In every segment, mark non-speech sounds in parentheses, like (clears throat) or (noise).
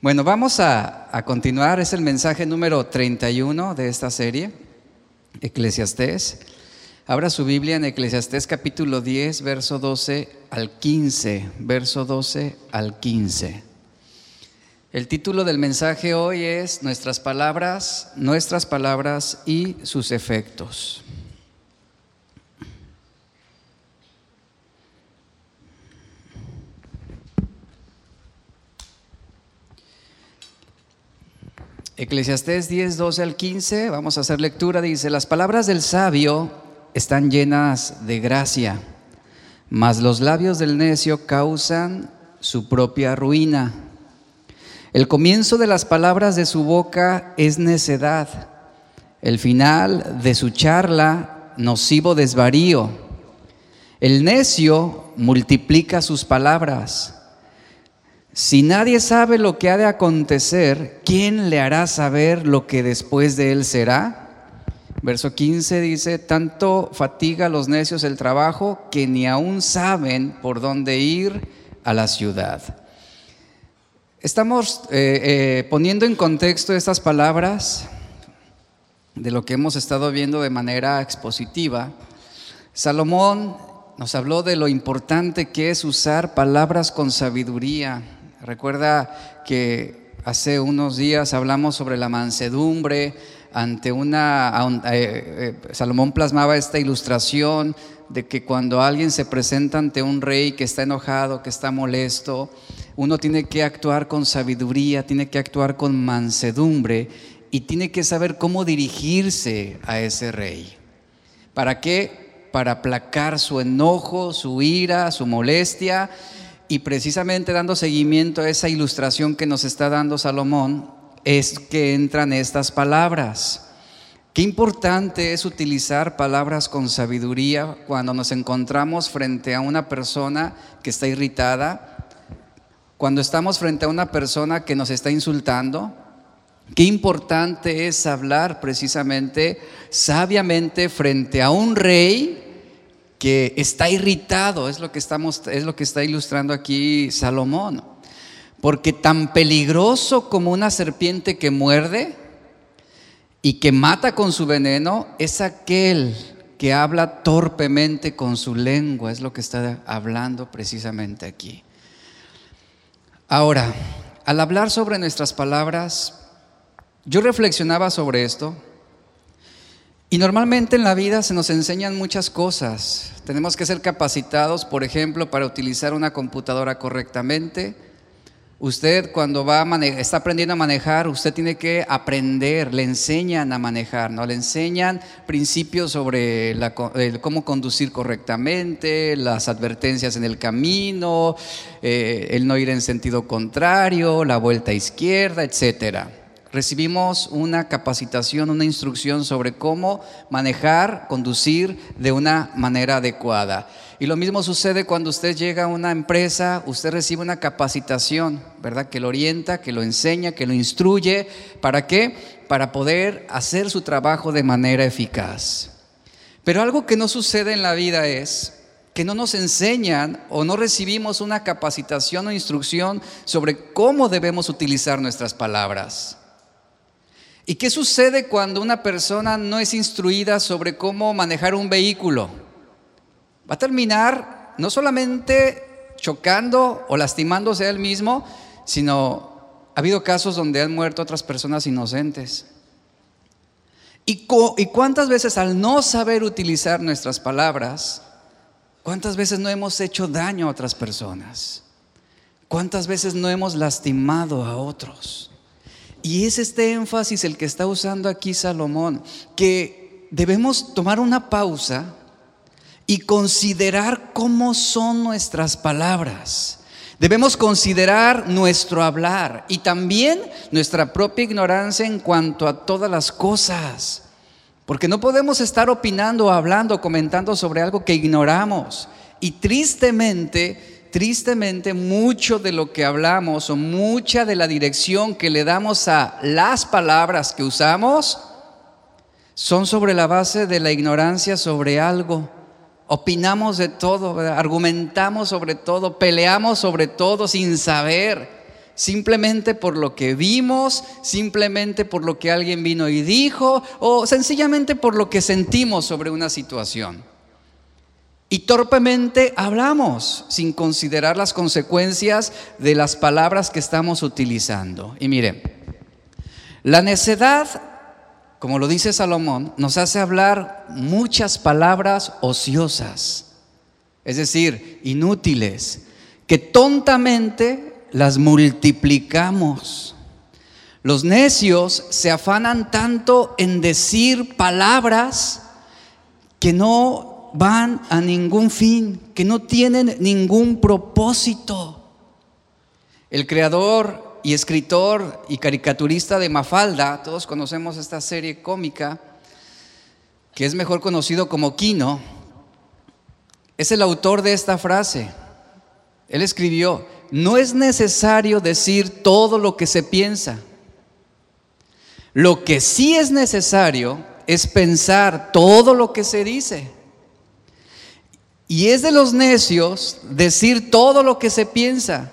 Bueno, vamos a, continuar. Es el mensaje número 31 de esta serie, Eclesiastés. Abra su Biblia en Eclesiastés capítulo 10, verso 12 al 15. Verso 12 al 15. El título del mensaje hoy es Nuestras palabras, nuestras palabras y sus efectos. Eclesiastés 10, 12 al 15, vamos a hacer lectura, dice, las palabras del sabio están llenas de gracia, mas los labios del necio causan su propia ruina. El comienzo de las palabras de su boca es necedad, el final de su charla nocivo desvarío. El necio multiplica sus palabras si nadie sabe lo que ha de acontecer, ¿quién le hará saber lo que después de él será? Verso 15 dice, tanto fatiga a los necios el trabajo que ni aún saben por dónde ir a la ciudad. Estamos eh, eh, poniendo en contexto estas palabras de lo que hemos estado viendo de manera expositiva. Salomón nos habló de lo importante que es usar palabras con sabiduría Recuerda que hace unos días hablamos sobre la mansedumbre ante una... Eh, eh, Salomón plasmaba esta ilustración de que cuando alguien se presenta ante un rey que está enojado, que está molesto, uno tiene que actuar con sabiduría, tiene que actuar con mansedumbre y tiene que saber cómo dirigirse a ese rey. ¿Para qué? Para aplacar su enojo, su ira, su molestia y precisamente dando seguimiento a esa ilustración que nos está dando Salomón, es que entran estas palabras. Qué importante es utilizar palabras con sabiduría cuando nos encontramos frente a una persona que está irritada, cuando estamos frente a una persona que nos está insultando. Qué importante es hablar precisamente sabiamente frente a un rey que está irritado, es lo que, es lo que está ilustrando aquí Salomón. Porque tan peligroso como una serpiente que muerde y que mata con su veneno es aquel que habla torpemente con su lengua, es lo que está hablando precisamente aquí. Ahora, al hablar sobre nuestras palabras, yo reflexionaba sobre esto y normalmente en la vida se nos enseñan muchas cosas. Tenemos que ser capacitados, por ejemplo, para utilizar una computadora correctamente. Usted cuando va a está aprendiendo a manejar, usted tiene que aprender, le enseñan a manejar, ¿no? Le enseñan principios sobre cómo conducir correctamente, las advertencias en el camino, eh, el no ir en sentido contrario, la vuelta izquierda, etcétera recibimos una capacitación, una instrucción sobre cómo manejar, conducir de una manera adecuada. Y lo mismo sucede cuando usted llega a una empresa, usted recibe una capacitación, ¿verdad? Que lo orienta, que lo enseña, que lo instruye. ¿Para qué? Para poder hacer su trabajo de manera eficaz. Pero algo que no sucede en la vida es que no nos enseñan o no recibimos una capacitación o instrucción sobre cómo debemos utilizar nuestras palabras. ¿Y qué sucede cuando una persona no es instruida sobre cómo manejar un vehículo? Va a terminar no solamente chocando o lastimándose a él mismo, sino ha habido casos donde han muerto otras personas inocentes. ¿Y, ¿Y cuántas veces al no saber utilizar nuestras palabras, cuántas veces no hemos hecho daño a otras personas? ¿Cuántas veces no hemos lastimado a otros? Y es este énfasis el que está usando aquí Salomón, que debemos tomar una pausa y considerar cómo son nuestras palabras. Debemos considerar nuestro hablar y también nuestra propia ignorancia en cuanto a todas las cosas. Porque no podemos estar opinando, hablando, comentando sobre algo que ignoramos. Y tristemente tristemente mucho de lo que hablamos o mucha de la dirección que le damos a las palabras que usamos son sobre la base de la ignorancia sobre algo. Opinamos de todo, argumentamos sobre todo, peleamos sobre todo sin saber, simplemente por lo que vimos, simplemente por lo que alguien vino y dijo, o sencillamente por lo que sentimos sobre una situación. Y torpemente hablamos sin considerar las consecuencias de las palabras que estamos utilizando. Y miren, la necedad, como lo dice Salomón, nos hace hablar muchas palabras ociosas, es decir, inútiles, que tontamente las multiplicamos. Los necios se afanan tanto en decir palabras que no van a ningún fin, que no tienen ningún propósito. El creador y escritor y caricaturista de Mafalda, todos conocemos esta serie cómica, que es mejor conocido como Kino, es el autor de esta frase. Él escribió, no es necesario decir todo lo que se piensa. Lo que sí es necesario es pensar todo lo que se dice. Y es de los necios decir todo lo que se piensa.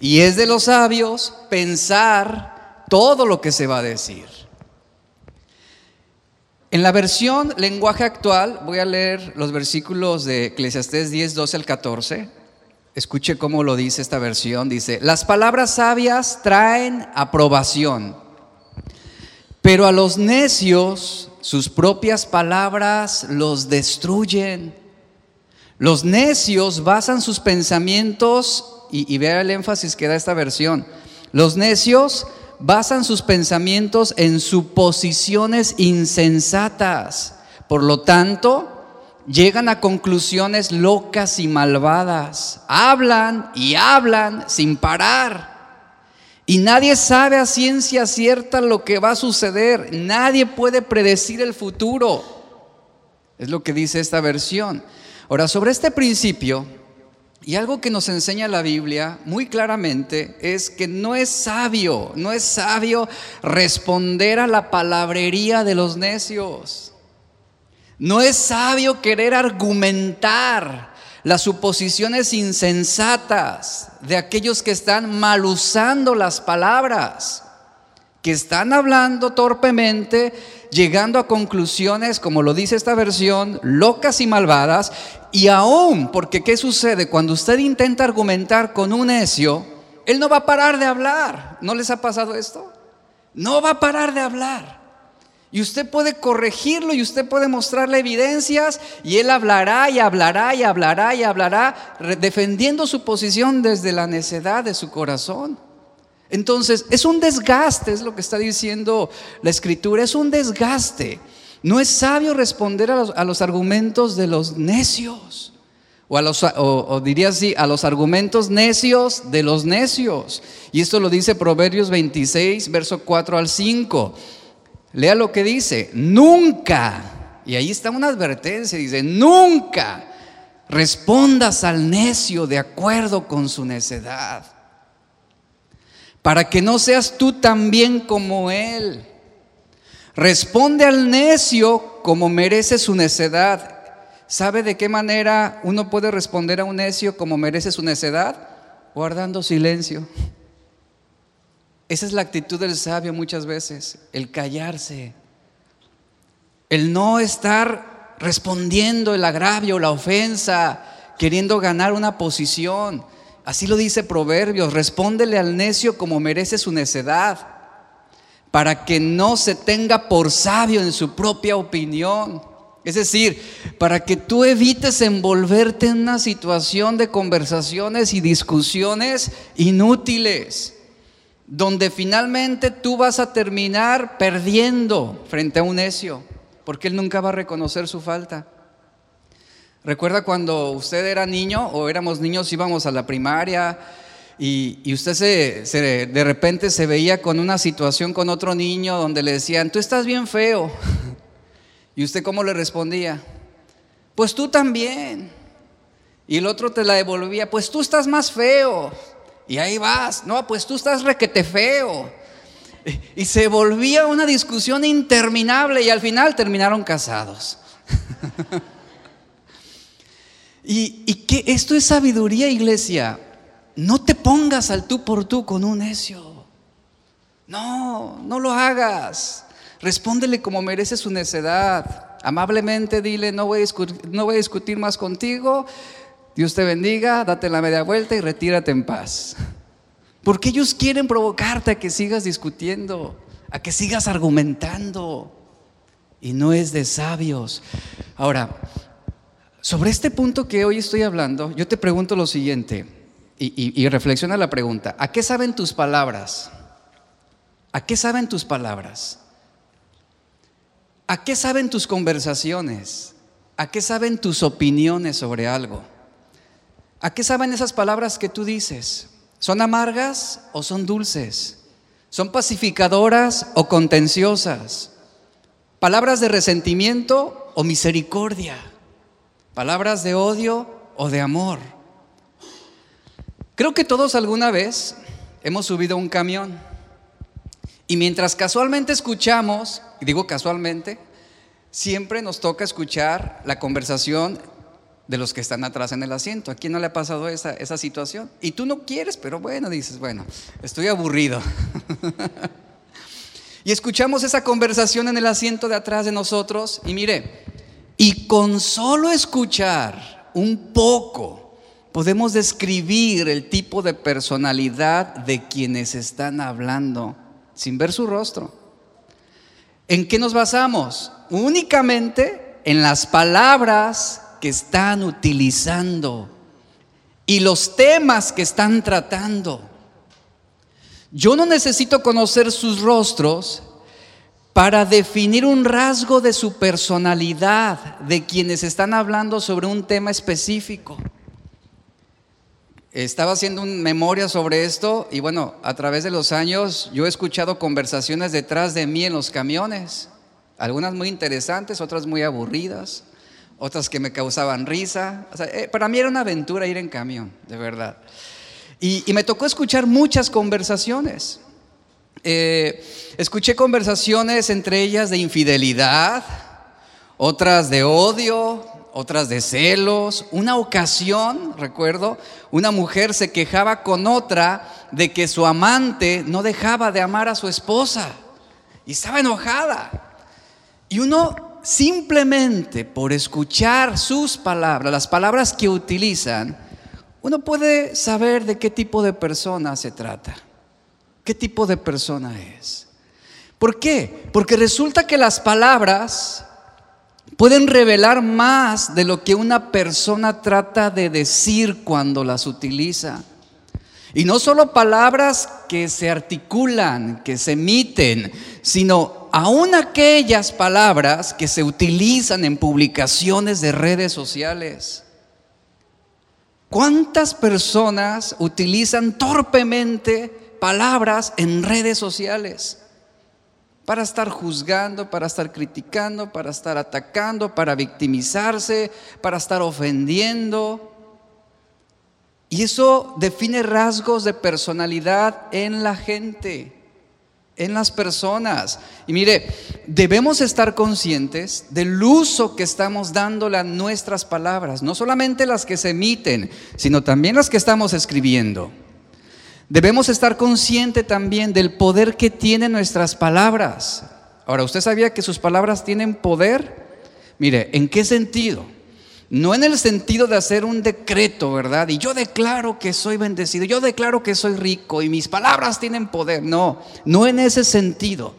Y es de los sabios pensar todo lo que se va a decir. En la versión lenguaje actual, voy a leer los versículos de Eclesiastés 10, 12 al 14. Escuche cómo lo dice esta versión. Dice, las palabras sabias traen aprobación, pero a los necios sus propias palabras los destruyen. Los necios basan sus pensamientos, y, vea el énfasis que da esta versión, los necios basan sus pensamientos en suposiciones insensatas. Por lo tanto, llegan a conclusiones locas y malvadas. Hablan y hablan sin parar. Y nadie sabe a ciencia cierta lo que va a suceder. Nadie puede predecir el futuro. Es lo que dice esta versión. Ahora, sobre este principio, y algo que nos enseña la Biblia muy claramente es que no es sabio, no es sabio responder a la palabrería de los necios. No es sabio querer argumentar las suposiciones insensatas de aquellos que están mal usando las palabras, que están hablando torpemente, llegando a conclusiones, como lo dice esta versión, locas y malvadas, y aún, porque ¿qué sucede? Cuando usted intenta argumentar con un necio, él no va a parar de hablar. ¿No les ha pasado esto? No va a parar de hablar. Y usted puede corregirlo y usted puede mostrarle evidencias y él hablará y hablará y hablará y hablará defendiendo su posición desde la necedad de su corazón. Entonces, es un desgaste, es lo que está diciendo la escritura, es un desgaste. No es sabio responder a los, argumentos de los necios. O, a los, o diría así, a los argumentos necios de los necios. Y esto lo dice Proverbios 26, verso 4 al 5. Lea lo que dice, nunca, y ahí está una advertencia, dice, nunca respondas al necio de acuerdo con su necedad, para que no seas tú también como él. Responde al necio como merece su necedad. ¿Sabe de qué manera uno puede responder a un necio como merece su necedad? Guardando silencio. Esa es la actitud del sabio muchas veces, el callarse, el no estar respondiendo el agravio, la ofensa, queriendo ganar una posición. Así lo dice Proverbios, respóndele al necio como merece su necedad, para que no se tenga por sabio en su propia opinión. Es decir, para que tú evites envolverte en una situación de conversaciones y discusiones inútiles donde finalmente tú vas a terminar perdiendo frente a un necio, porque él nunca va a reconocer su falta. Recuerda cuando usted era niño o éramos niños, íbamos a la primaria y, usted se, de repente se veía con una situación con otro niño donde le decían, tú estás bien feo. (laughs) ¿Y usted cómo le respondía? Pues tú también. Y el otro te la devolvía, pues tú estás más feo. Y ahí vas, no, pues tú estás requete feo. Y se volvía una discusión interminable y al final terminaron casados. (laughs) y, y que esto es sabiduría, iglesia. no te pongas al tú por tú con un necio. No, no lo hagas. Respóndele como merece su necedad. Amablemente dile, no voy, a discutir, no voy a discutir más contigo. Dios te bendiga, date la media vuelta y retírate en paz. Porque ellos quieren provocarte a que sigas discutiendo, a que sigas argumentando. Y no es de sabios. Ahora, sobre este punto que hoy estoy hablando, yo te pregunto lo siguiente, y, reflexiona la pregunta, ¿a qué saben tus palabras? ¿A qué saben tus palabras? ¿A qué saben tus conversaciones? ¿A qué saben tus opiniones sobre algo? ¿A qué saben esas palabras que tú dices? ¿Son amargas o son dulces? ¿Son pacificadoras o contenciosas? ¿Palabras de resentimiento o misericordia? ¿Palabras de odio o de amor? Creo que todos alguna vez hemos subido un camión y mientras casualmente escuchamos, y digo casualmente, siempre nos toca escuchar la conversación de los que están atrás en el asiento. ¿A quién no le ha pasado esa, esa situación? Y tú no quieres, pero bueno, dices, bueno, estoy aburrido. (laughs) y escuchamos esa conversación en el asiento de atrás de nosotros y mire, y con solo escuchar un poco, podemos describir el tipo de personalidad de quienes están hablando sin ver su rostro. ¿En qué nos basamos? Únicamente en las palabras que están utilizando y los temas que están tratando. Yo no necesito conocer sus rostros para definir un rasgo de su personalidad, de quienes están hablando sobre un tema específico. Estaba haciendo una memoria sobre esto y bueno, a través de los años yo he escuchado conversaciones detrás de mí en los camiones, algunas muy interesantes, otras muy aburridas, otras que me causaban risa. Eh, para mí era una aventura ir en camión, de verdad. Y, me tocó escuchar muchas conversaciones. Eh, escuché conversaciones entre ellas de infidelidad, otras de odio, otras de celos. Una ocasión, recuerdo, una mujer se quejaba con otra de que su amante no dejaba de amar a su esposa y estaba enojada. Y uno simplemente por escuchar sus palabras, las palabras que utilizan, uno puede saber de qué tipo de persona se trata, qué tipo de persona es. ¿Por qué? Porque resulta que las palabras pueden revelar más de lo que una persona trata de decir cuando las utiliza. Y no solo palabras que se articulan, que se emiten, sino aún aquellas palabras que se utilizan en publicaciones de redes sociales. ¿Cuántas personas utilizan torpemente palabras en redes sociales? para estar juzgando, para estar criticando, para estar atacando, para victimizarse, para estar ofendiendo. Y eso define rasgos de personalidad en la gente, en las personas. Y mire, debemos estar conscientes del uso que estamos dándole a nuestras palabras, no solamente las que se emiten, sino también las que estamos escribiendo. Debemos estar conscientes también del poder que tienen nuestras palabras. Ahora, ¿usted sabía que sus palabras tienen poder? Mire, ¿en qué sentido? No en el sentido de hacer un decreto, ¿verdad? Y yo declaro que soy bendecido, yo declaro que soy rico y mis palabras tienen poder. No, no en ese sentido.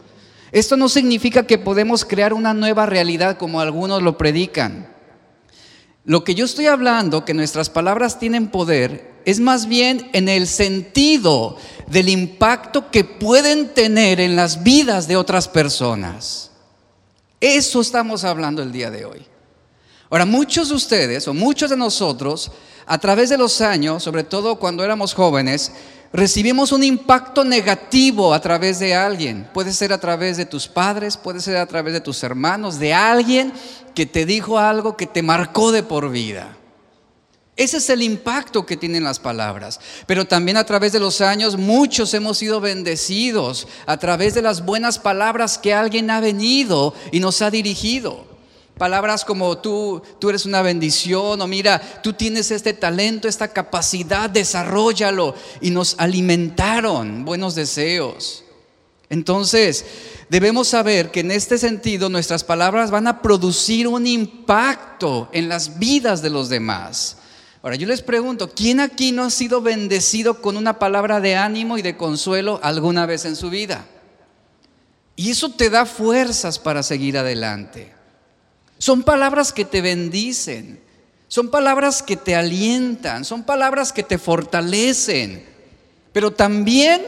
Esto no significa que podemos crear una nueva realidad como algunos lo predican. Lo que yo estoy hablando, que nuestras palabras tienen poder, es más bien en el sentido del impacto que pueden tener en las vidas de otras personas. Eso estamos hablando el día de hoy. Ahora, muchos de ustedes o muchos de nosotros, a través de los años, sobre todo cuando éramos jóvenes, recibimos un impacto negativo a través de alguien. Puede ser a través de tus padres, puede ser a través de tus hermanos, de alguien que te dijo algo que te marcó de por vida. Ese es el impacto que tienen las palabras. Pero también a través de los años muchos hemos sido bendecidos a través de las buenas palabras que alguien ha venido y nos ha dirigido. Palabras como tú, tú eres una bendición o mira, tú tienes este talento, esta capacidad, desarrollalo. Y nos alimentaron buenos deseos. Entonces, debemos saber que en este sentido nuestras palabras van a producir un impacto en las vidas de los demás. Ahora yo les pregunto, ¿quién aquí no ha sido bendecido con una palabra de ánimo y de consuelo alguna vez en su vida? Y eso te da fuerzas para seguir adelante. Son palabras que te bendicen, son palabras que te alientan, son palabras que te fortalecen, pero también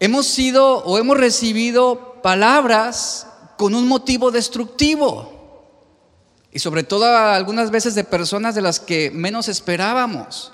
hemos sido o hemos recibido palabras con un motivo destructivo. Y sobre todo algunas veces de personas de las que menos esperábamos.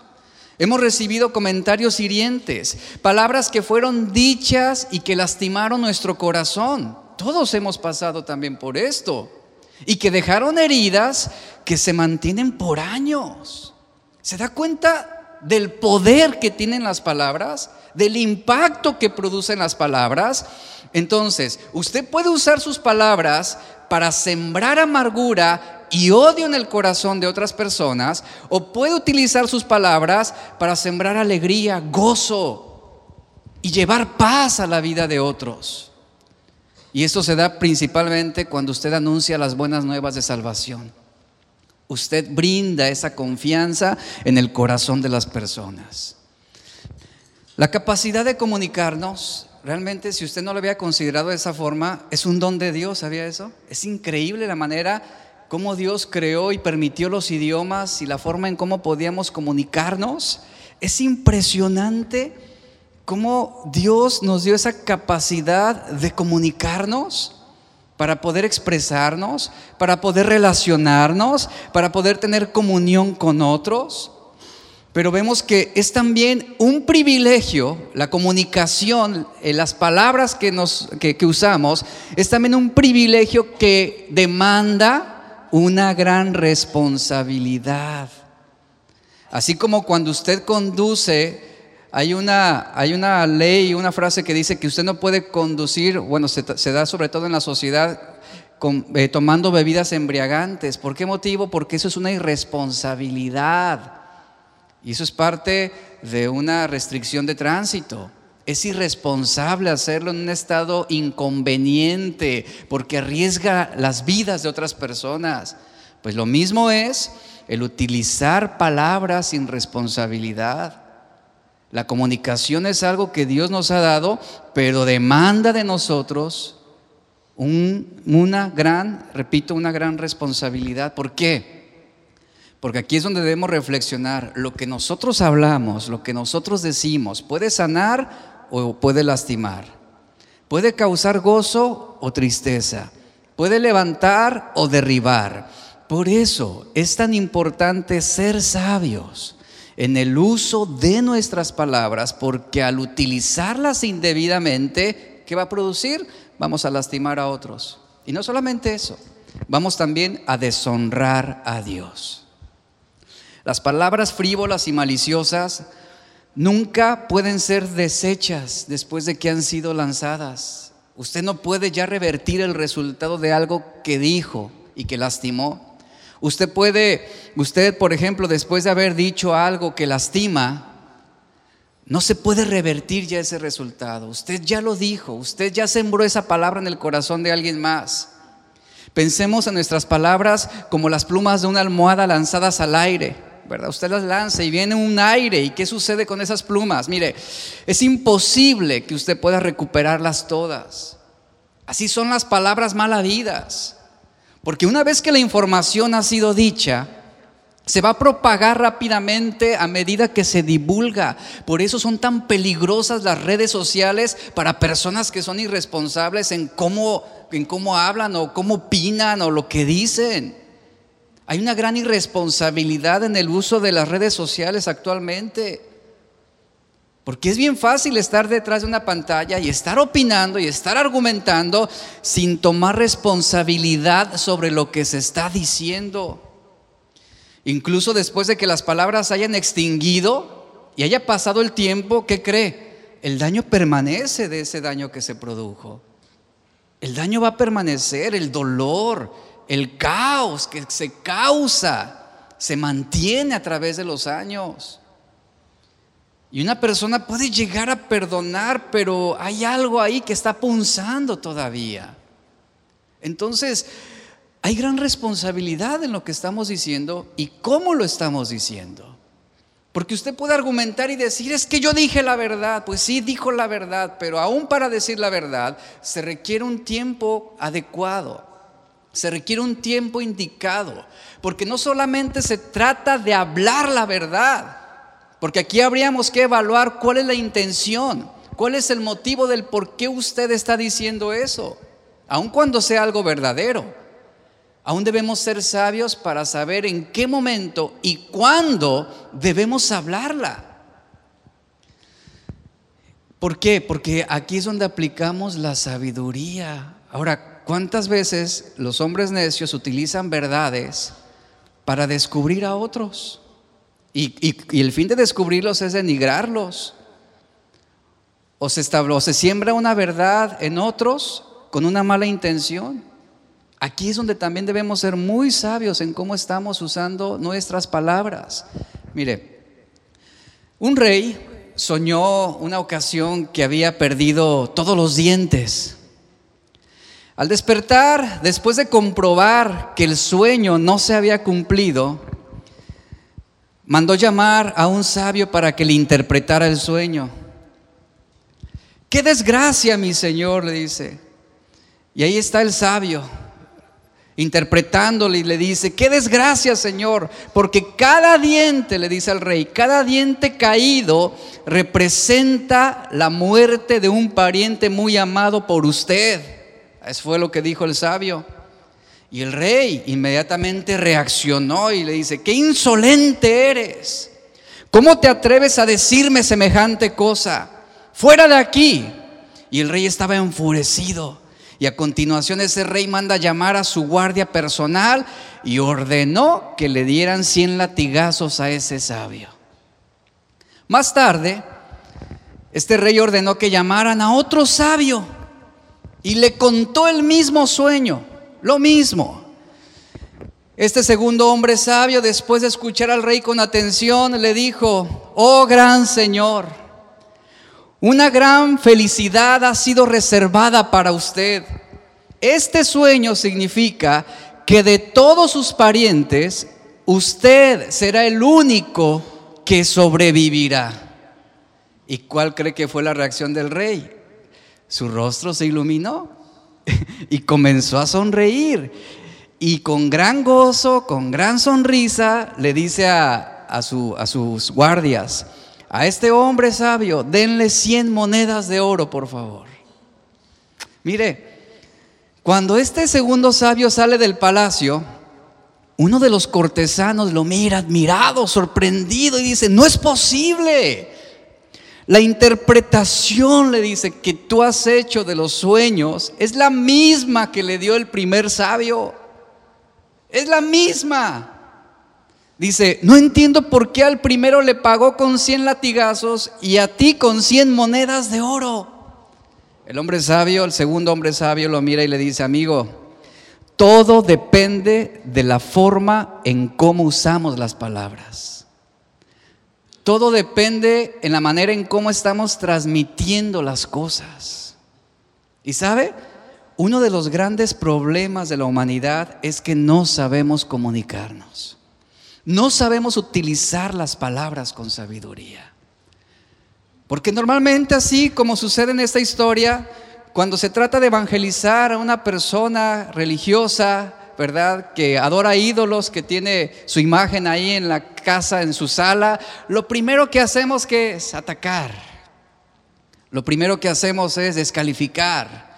Hemos recibido comentarios hirientes, palabras que fueron dichas y que lastimaron nuestro corazón. Todos hemos pasado también por esto y que dejaron heridas que se mantienen por años. ¿Se da cuenta del poder que tienen las palabras? ¿Del impacto que producen las palabras? Entonces, usted puede usar sus palabras para sembrar amargura y odio en el corazón de otras personas, o puede utilizar sus palabras para sembrar alegría, gozo y llevar paz a la vida de otros. Y esto se da principalmente cuando usted anuncia las buenas nuevas de salvación. Usted brinda esa confianza en el corazón de las personas. La capacidad de comunicarnos, realmente si usted no lo había considerado de esa forma, es un don de Dios, ¿sabía eso? Es increíble la manera como Dios creó y permitió los idiomas y la forma en cómo podíamos comunicarnos. Es impresionante cómo Dios nos dio esa capacidad de comunicarnos para poder expresarnos, para poder relacionarnos, para poder tener comunión con otros. Pero vemos que es también un privilegio, la comunicación, eh, las palabras que, que usamos, es también un privilegio que demanda una gran responsabilidad. Así como cuando usted conduce hay una, hay una ley, una frase que dice que usted no puede conducir, bueno, se, da sobre todo en la sociedad, eh, tomando bebidas embriagantes. ¿Por qué motivo? Porque eso es una irresponsabilidad. Y eso es parte de una restricción de tránsito. Es irresponsable hacerlo en un estado inconveniente porque arriesga las vidas de otras personas. Pues lo mismo es el utilizar palabras sin responsabilidad. La comunicación es algo que Dios nos ha dado, pero demanda de nosotros una gran, repito, una gran responsabilidad. ¿Por qué? Porque aquí es donde debemos reflexionar. Lo que nosotros hablamos, lo que nosotros decimos, puede sanar o puede lastimar. Puede causar gozo o tristeza. Puede levantar o derribar. Por eso es tan importante ser sabios en el uso de nuestras palabras, porque al utilizarlas indebidamente, ¿qué va a producir? Vamos a lastimar a otros. Y no solamente eso, vamos también a deshonrar a Dios. Las palabras frívolas y maliciosas nunca pueden ser desechas después de que han sido lanzadas. Usted no puede ya revertir el resultado de algo que dijo y que lastimó. Usted puede, usted por ejemplo, después de haber dicho algo que lastima, no se puede revertir ya ese resultado. Usted ya lo dijo, usted ya sembró esa palabra en el corazón de alguien más. Pensemos en nuestras palabras como las plumas de una almohada lanzadas al aire. ¿verdad? Usted las lanza y viene un aire. ¿Y qué sucede con esas plumas? Mire, es imposible que usted pueda recuperarlas todas. Así son las palabras malavidas. Porque una vez que la información ha sido dicha, se va a propagar rápidamente a medida que se divulga. Por eso son tan peligrosas las redes sociales para personas que son irresponsables en cómo, en cómo hablan o cómo opinan o lo que dicen. Hay una gran irresponsabilidad en el uso de las redes sociales actualmente. Porque es bien fácil estar detrás de una pantalla y estar opinando y estar argumentando sin tomar responsabilidad sobre lo que se está diciendo. Incluso después de que las palabras hayan extinguido y haya pasado el tiempo, ¿qué cree? El daño permanece de ese daño que se produjo. El daño va a permanecer, el dolor, el caos que se causa, se mantiene a través de los años. Y una persona puede llegar a perdonar, pero hay algo ahí que está punzando todavía. Entonces, hay gran responsabilidad en lo que estamos diciendo y cómo lo estamos diciendo. Porque usted puede argumentar y decir, es que yo dije la verdad. Pues sí, dijo la verdad, pero aún para decir la verdad se requiere un tiempo adecuado, se requiere un tiempo indicado. Porque no solamente se trata de hablar la verdad, porque aquí habríamos que evaluar cuál es la intención, cuál es el motivo del por qué usted está diciendo eso, aun cuando sea algo verdadero. Aún debemos ser sabios para saber en qué momento y cuándo debemos hablarla. ¿Por qué? Porque aquí es donde aplicamos la sabiduría. Ahora, ¿cuántas veces los hombres necios utilizan verdades para descubrir a otros? Y, el fin de descubrirlos es denigrarlos. O se, o se siembra una verdad en otros con una mala intención. Aquí es donde también debemos ser muy sabios en cómo estamos usando nuestras palabras. Mire, un rey soñó una ocasión que había perdido todos los dientes. Al despertar, después de comprobar que el sueño no se había cumplido, mandó llamar a un sabio para que le interpretara el sueño. Qué desgracia, mi señor, le dice. Y ahí está el sabio interpretándole y le dice, qué desgracia Señor, porque cada diente, le dice al rey, cada diente caído representa la muerte de un pariente muy amado por usted. Eso fue lo que dijo el sabio. Y el rey inmediatamente reaccionó y le dice, qué insolente eres. ¿Cómo te atreves a decirme semejante cosa? Fuera de aquí. Y el rey estaba enfurecido. Y a continuación ese rey manda llamar a su guardia personal y ordenó que le dieran 100 latigazos a ese sabio. Más tarde, este rey ordenó que llamaran a otro sabio y le contó el mismo sueño, lo mismo. Este segundo hombre sabio, después de escuchar al rey con atención, le dijo, oh gran Señor, una gran felicidad ha sido reservada para usted. Este sueño significa que de todos sus parientes, usted será el único que sobrevivirá. ¿Y cuál cree que fue la reacción del rey? Su rostro se iluminó (laughs) y comenzó a sonreír. Y con gran gozo, con gran sonrisa, le dice a, a sus guardias, a este hombre sabio, denle 100 monedas de oro, por favor. Mire, cuando este segundo sabio sale del palacio, uno de los cortesanos lo mira admirado, sorprendido y dice, no es posible. La interpretación, le dice, que tú has hecho de los sueños es la misma que le dio el primer sabio. Es la misma. Dice, no entiendo por qué al primero le pagó con 100 latigazos y a ti con 100 monedas de oro. El hombre sabio, el segundo hombre sabio lo mira y le dice, amigo, todo depende de la forma en cómo usamos las palabras. Todo depende en la manera en cómo estamos transmitiendo las cosas. Y sabe, uno de los grandes problemas de la humanidad es que no sabemos comunicarnos. No sabemos utilizar las palabras con sabiduría. Porque normalmente así como sucede en esta historia, cuando se trata de evangelizar a una persona religiosa, ¿verdad? Que adora ídolos, que tiene su imagen ahí en la casa, en su sala, lo primero que hacemos que es atacar. Lo primero que hacemos es descalificar.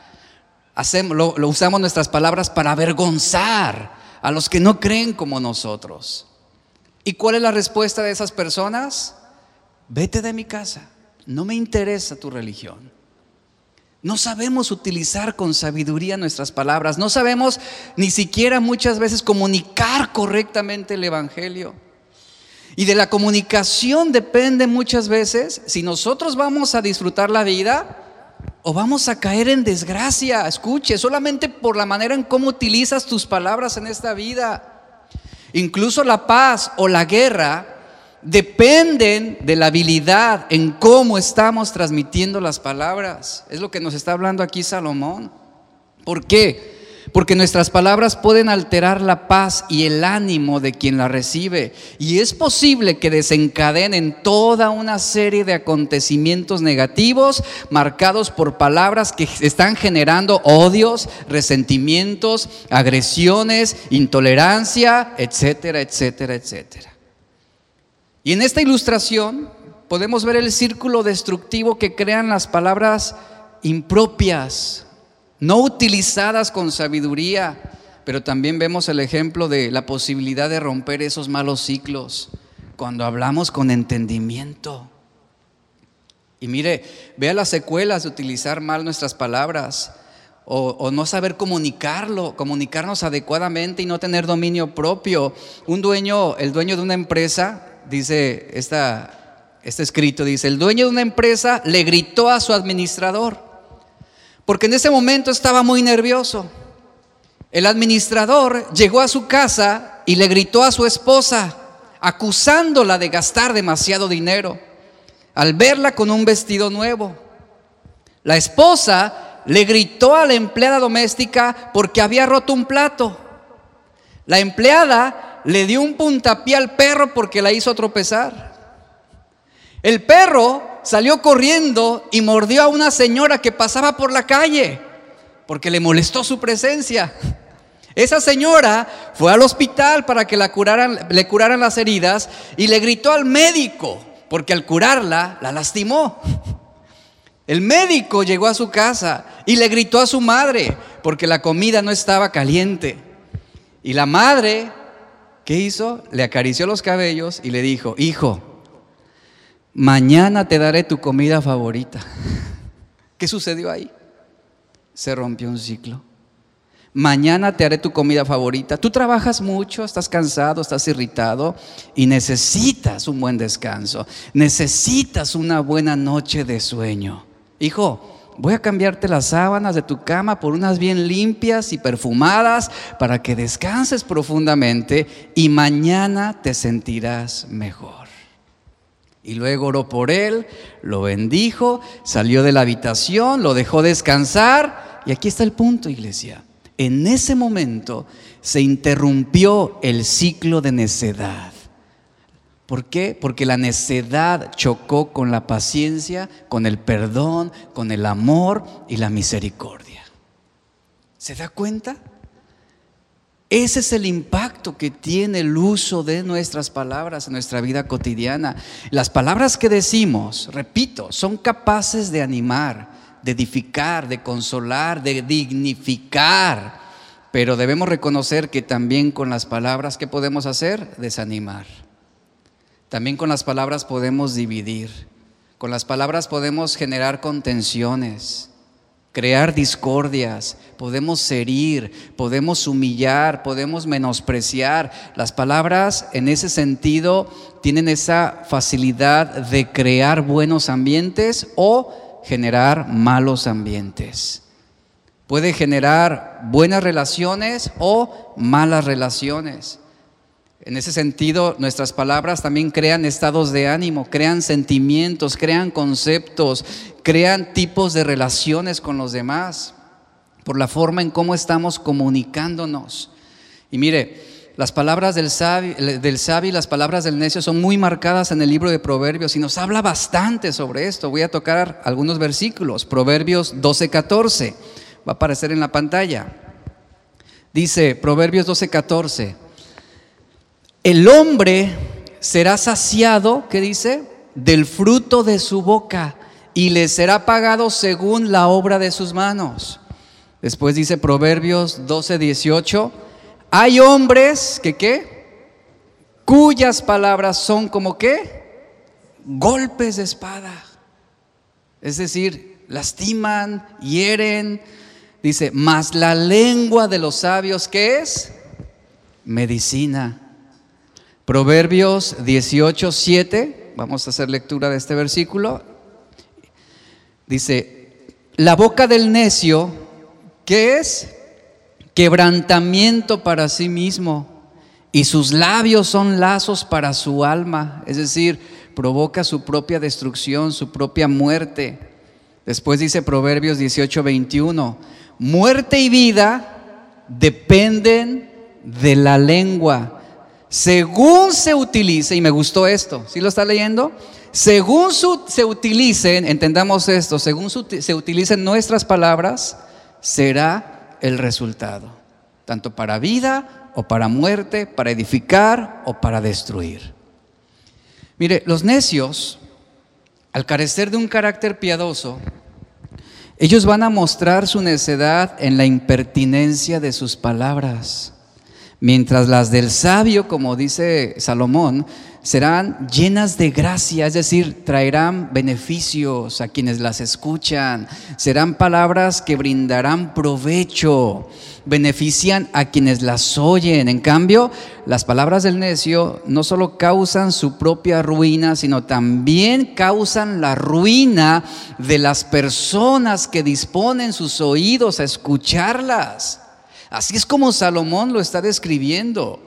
Hacemos, lo usamos nuestras palabras para avergonzar a los que no creen como nosotros. ¿Y cuál es la respuesta de esas personas? Vete de mi casa, no me interesa tu religión. No sabemos utilizar con sabiduría nuestras palabras, no sabemos ni siquiera muchas veces comunicar correctamente el Evangelio. Y de la comunicación depende muchas veces si nosotros vamos a disfrutar la vida o vamos a caer en desgracia. Escuche, solamente por la manera en cómo utilizas tus palabras en esta vida. Incluso la paz o la guerra dependen de la habilidad en cómo estamos transmitiendo las palabras. Es lo que nos está hablando aquí Salomón. ¿Por qué? porque nuestras palabras pueden alterar la paz y el ánimo de quien la recibe. Y es posible que desencadenen toda una serie de acontecimientos negativos marcados por palabras que están generando odios, resentimientos, agresiones, intolerancia, etcétera, etcétera, etcétera. Y en esta ilustración podemos ver el círculo destructivo que crean las palabras impropias no utilizadas con sabiduría, pero también vemos el ejemplo de la posibilidad de romper esos malos ciclos cuando hablamos con entendimiento. Y mire, vea las secuelas de utilizar mal nuestras palabras o, no saber comunicarlo, comunicarnos adecuadamente y no tener dominio propio. Un dueño, el dueño de una empresa, dice este escrito, dice, el dueño de una empresa le gritó a su administrador porque en ese momento estaba muy nervioso. El administrador llegó a su casa y le gritó a su esposa, acusándola de gastar demasiado dinero, al verla con un vestido nuevo. La esposa le gritó a la empleada doméstica porque había roto un plato. La empleada le dio un puntapié al perro porque la hizo tropezar. El perro salió corriendo y mordió a una señora que pasaba por la calle porque le molestó su presencia. Esa señora fue al hospital para que la curaran, le curaran las heridas y le gritó al médico porque al curarla la lastimó. El médico llegó a su casa y le gritó a su madre porque la comida no estaba caliente. Y la madre, ¿qué hizo? Le acarició los cabellos y le dijo, hijo, mañana te daré tu comida favorita. (laughs) ¿Qué sucedió ahí? Se rompió un ciclo. Mañana te haré tu comida favorita. Tú trabajas mucho, estás cansado, estás irritado y necesitas un buen descanso. Necesitas una buena noche de sueño. Hijo, voy a cambiarte las sábanas de tu cama por unas bien limpias y perfumadas para que descanses profundamente y mañana te sentirás mejor. Y luego oró por él, lo bendijo, salió de la habitación, lo dejó descansar. Y aquí está el punto, iglesia. En ese momento se interrumpió el ciclo de necedad. ¿Por qué? Porque la necedad chocó con la paciencia, con el perdón, con el amor y la misericordia. ¿Se da cuenta? Ese es el impacto que tiene el uso de nuestras palabras en nuestra vida cotidiana. Las palabras que decimos, repito, son capaces de animar, de edificar, de consolar, de dignificar. Pero debemos reconocer que también con las palabras, ¿qué podemos hacer? Desanimar. También con las palabras podemos dividir. Con las palabras podemos generar contenciones crear discordias, podemos herir, podemos humillar, podemos menospreciar. Las palabras en ese sentido tienen esa facilidad de crear buenos ambientes o generar malos ambientes. Puede generar buenas relaciones o malas relaciones. En ese sentido, nuestras palabras también crean estados de ánimo, crean sentimientos, crean conceptos, crean tipos de relaciones con los demás, por la forma en cómo estamos comunicándonos. Y mire, las palabras del sabio, del sabio y las palabras del necio son muy marcadas en el libro de Proverbios y nos habla bastante sobre esto. Voy a tocar algunos versículos. Proverbios 12:14 va a aparecer en la pantalla. Dice Proverbios 12:14. El hombre será saciado, ¿qué dice? Del fruto de su boca y le será pagado según la obra de sus manos. Después dice Proverbios 12, 18, hay hombres que qué, cuyas palabras son como qué, golpes de espada. Es decir, lastiman, hieren. Dice, mas la lengua de los sabios, ¿qué es? Medicina. Proverbios 18, 7, vamos a hacer lectura de este versículo. Dice, la boca del necio, ¿qué es? Quebrantamiento para sí mismo. Y sus labios son lazos para su alma. Es decir, provoca su propia destrucción, su propia muerte. Después dice Proverbios 18, 21, muerte y vida dependen de la lengua. Según se utilice, y me gustó esto, ¿sí lo está leyendo? Según se utilicen, entendamos esto, según se utilicen nuestras palabras, será el resultado, tanto para vida o para muerte, para edificar o para destruir. Mire, los necios, al carecer de un carácter piadoso, ellos van a mostrar su necedad en la impertinencia de sus palabras, mientras las del sabio, como dice Salomón, serán llenas de gracia, es decir, traerán beneficios a quienes las escuchan, serán palabras que brindarán provecho, benefician a quienes las oyen. En cambio, las palabras del necio no solo causan su propia ruina, sino también causan la ruina de las personas que disponen sus oídos a escucharlas. Así es como Salomón lo está describiendo.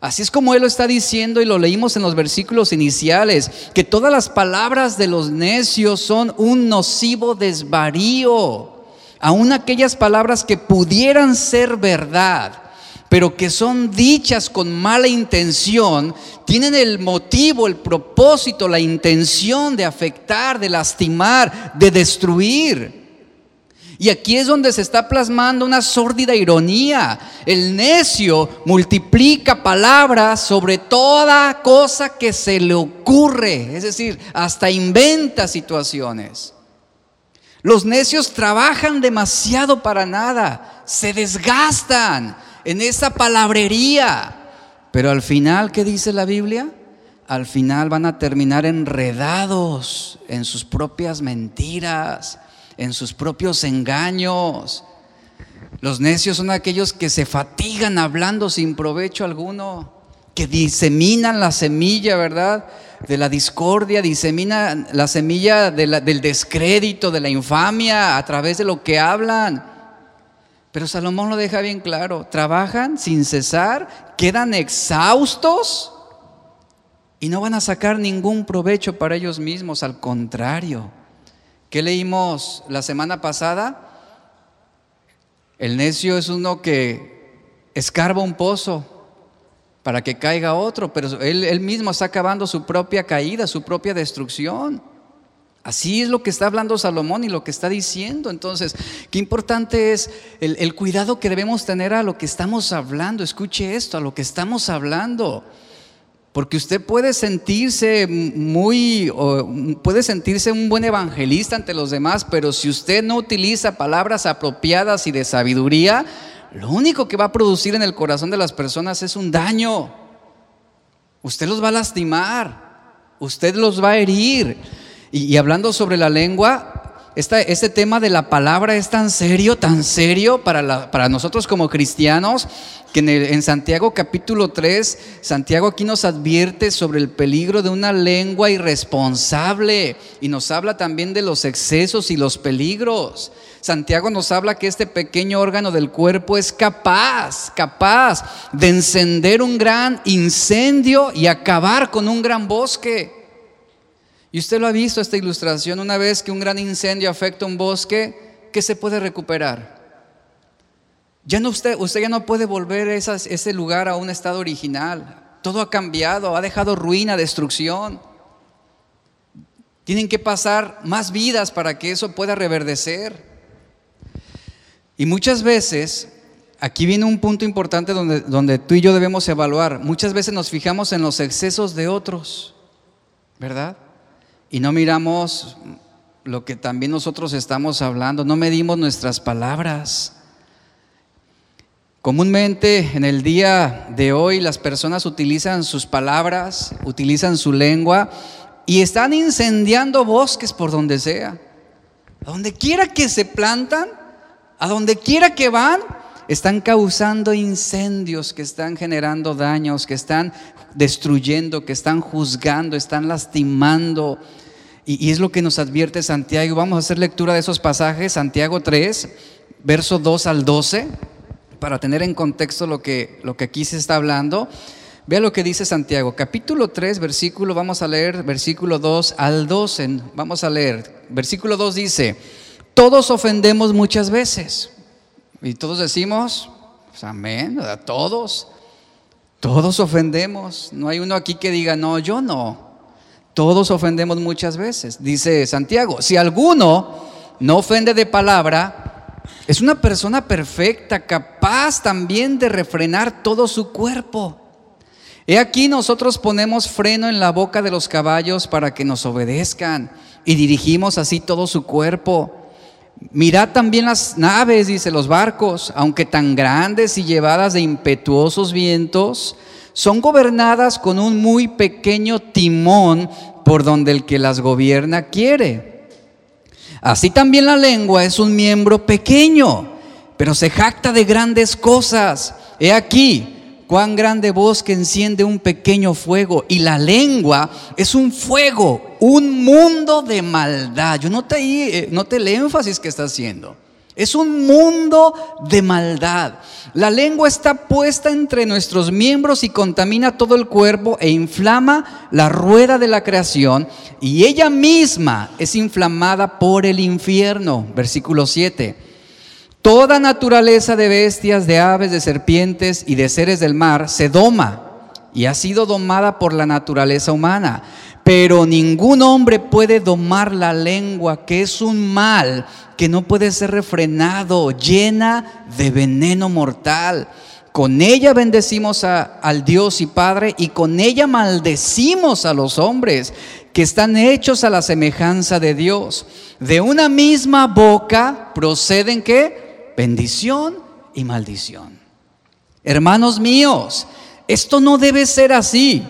Así es como él lo está diciendo y lo leímos en los versículos iniciales, que todas las palabras de los necios son un nocivo desvarío. Aún aquellas palabras que pudieran ser verdad, pero que son dichas con mala intención, tienen el motivo, el propósito, la intención de afectar, de lastimar, de destruir. Y aquí es donde se está plasmando una sórdida ironía. El necio multiplica palabras sobre toda cosa que se le ocurre, es decir, hasta inventa situaciones. Los necios trabajan demasiado para nada, se desgastan en esa palabrería. Pero al final, ¿qué dice la Biblia? Al final van a terminar enredados en sus propias mentiras en sus propios engaños. Los necios son aquellos que se fatigan hablando sin provecho alguno, que diseminan la semilla, ¿verdad? De la discordia, diseminan la semilla del descrédito, de la infamia a través de lo que hablan. Pero Salomón lo deja bien claro, trabajan sin cesar, quedan exhaustos y no van a sacar ningún provecho para ellos mismos, al contrario. ¿Qué leímos la semana pasada? El necio es uno que escarba un pozo para que caiga otro, pero él, mismo está acabando su propia caída, su propia destrucción. Así es lo que está hablando Salomón y lo que está diciendo. Entonces, qué importante es el, el cuidado que debemos tener a lo que estamos hablando. Escuche esto, a lo que estamos hablando. Porque usted puede sentirse muy, puede sentirse un buen evangelista ante los demás, pero si usted no utiliza palabras apropiadas y de sabiduría, lo único que va a producir en el corazón de las personas es un daño. Usted los va a lastimar, usted los va a herir. Y, hablando sobre la lengua, este tema de la palabra es tan serio, tan serio para, nosotros como cristianos, que en, Santiago capítulo 3, Santiago aquí nos advierte sobre el peligro de una lengua irresponsable y nos habla también de los excesos y los peligros. Santiago nos habla que este pequeño órgano del cuerpo es capaz, capaz de encender un gran incendio y acabar con un gran bosque. Y usted lo ha visto esta ilustración, una vez que un gran incendio afecta un bosque, ¿qué se puede recuperar? Ya no usted, usted ya no puede volver ese lugar a un estado original. Todo ha cambiado, ha dejado ruina, destrucción. Tienen que pasar más vidas para que eso pueda reverdecer. Y muchas veces, aquí viene un punto importante donde, donde tú y yo debemos evaluar. Muchas veces nos fijamos en los excesos de otros, ¿verdad? Y no miramos lo que también nosotros estamos hablando, no medimos nuestras palabras. Comúnmente en el día de hoy las personas utilizan sus palabras, utilizan su lengua y están incendiando bosques por donde sea. A donde quiera que se plantan, a donde quiera que van, están causando incendios que están generando daños, que están destruyendo, que están juzgando, están lastimando. Y, es lo que nos advierte Santiago. Vamos a hacer lectura de esos pasajes, Santiago 3, verso 2 al 12, para tener en contexto lo que, lo que aquí se está hablando. Vea lo que dice Santiago, capítulo 3, versículo, vamos a leer versículo 2 al 12. Vamos a leer. Versículo 2 dice, todos ofendemos muchas veces. Y todos decimos, pues, amén, todos. Todos ofendemos. No hay uno aquí que diga, no, yo no. Todos ofendemos muchas veces. Dice Santiago, si alguno no ofende de palabra, es una persona perfecta, capaz también de refrenar todo su cuerpo. He aquí nosotros ponemos freno en la boca de los caballos para que nos obedezcan y dirigimos así todo su cuerpo. Mirad también las naves, dice los barcos, aunque tan grandes y llevadas de impetuosos vientos, son gobernadas con un muy pequeño timón por donde el que las gobierna quiere. Así también la lengua es un miembro pequeño, pero se jacta de grandes cosas. He aquí, cuán grande bosque enciende un pequeño fuego y la lengua es un fuego, un mundo de maldad. Yo no te, no te el énfasis que está haciendo. Es un mundo de maldad. La lengua está puesta entre nuestros miembros y contamina todo el cuerpo e inflama la rueda de la creación y ella misma es inflamada por el infierno. Versículo 7. Toda naturaleza de bestias, de aves, de serpientes y de seres del mar se doma y ha sido domada por la naturaleza humana. Pero ningún hombre puede domar la lengua, que es un mal que no puede ser refrenado, llena de veneno mortal. Con ella bendecimos al Dios y Padre y con ella maldecimos a los hombres que están hechos a la semejanza de Dios. De una misma boca proceden que bendición y maldición. Hermanos míos, esto no debe ser así.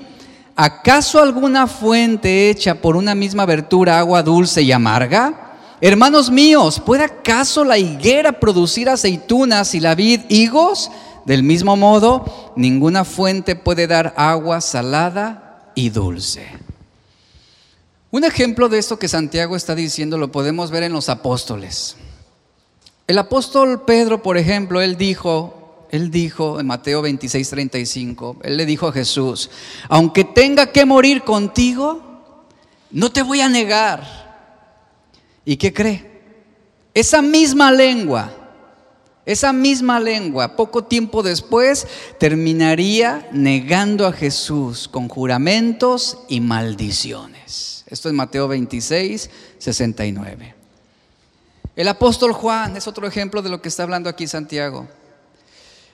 ¿Acaso alguna fuente hecha por una misma abertura agua dulce y amarga? Hermanos míos, ¿puede acaso la higuera producir aceitunas y la vid higos? Del mismo modo, ninguna fuente puede dar agua salada y dulce. Un ejemplo de esto que Santiago está diciendo lo podemos ver en los apóstoles. El apóstol Pedro, por ejemplo, él dijo, él dijo en Mateo 26, 35, él le dijo a Jesús, aunque tenga que morir contigo, no te voy a negar. ¿Y qué cree? Esa misma lengua, esa misma lengua, poco tiempo después, terminaría negando a Jesús con juramentos y maldiciones. Esto es Mateo 26, 69. El apóstol Juan es otro ejemplo de lo que está hablando aquí Santiago.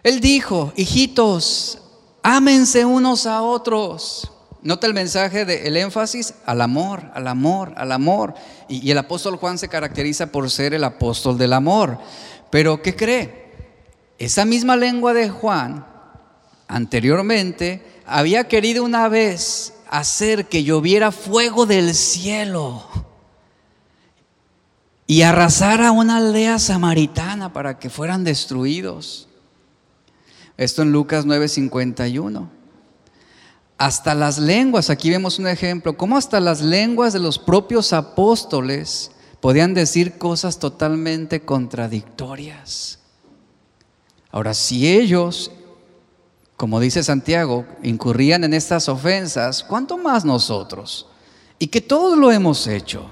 Él dijo, hijitos, ámense unos a otros. Nota el mensaje del énfasis al amor, al amor, al amor. Y, y, el apóstol Juan se caracteriza por ser el apóstol del amor. Pero ¿qué cree? Esa misma lengua de Juan anteriormente había querido una vez hacer que lloviera fuego del cielo y arrasar a una aldea samaritana para que fueran destruidos. Esto en Lucas 9:51. Hasta las lenguas, aquí vemos un ejemplo, cómo hasta las lenguas de los propios apóstoles podían decir cosas totalmente contradictorias. Ahora, si ellos, como dice Santiago, incurrían en estas ofensas, ¿cuánto más nosotros? Y que todos lo hemos hecho.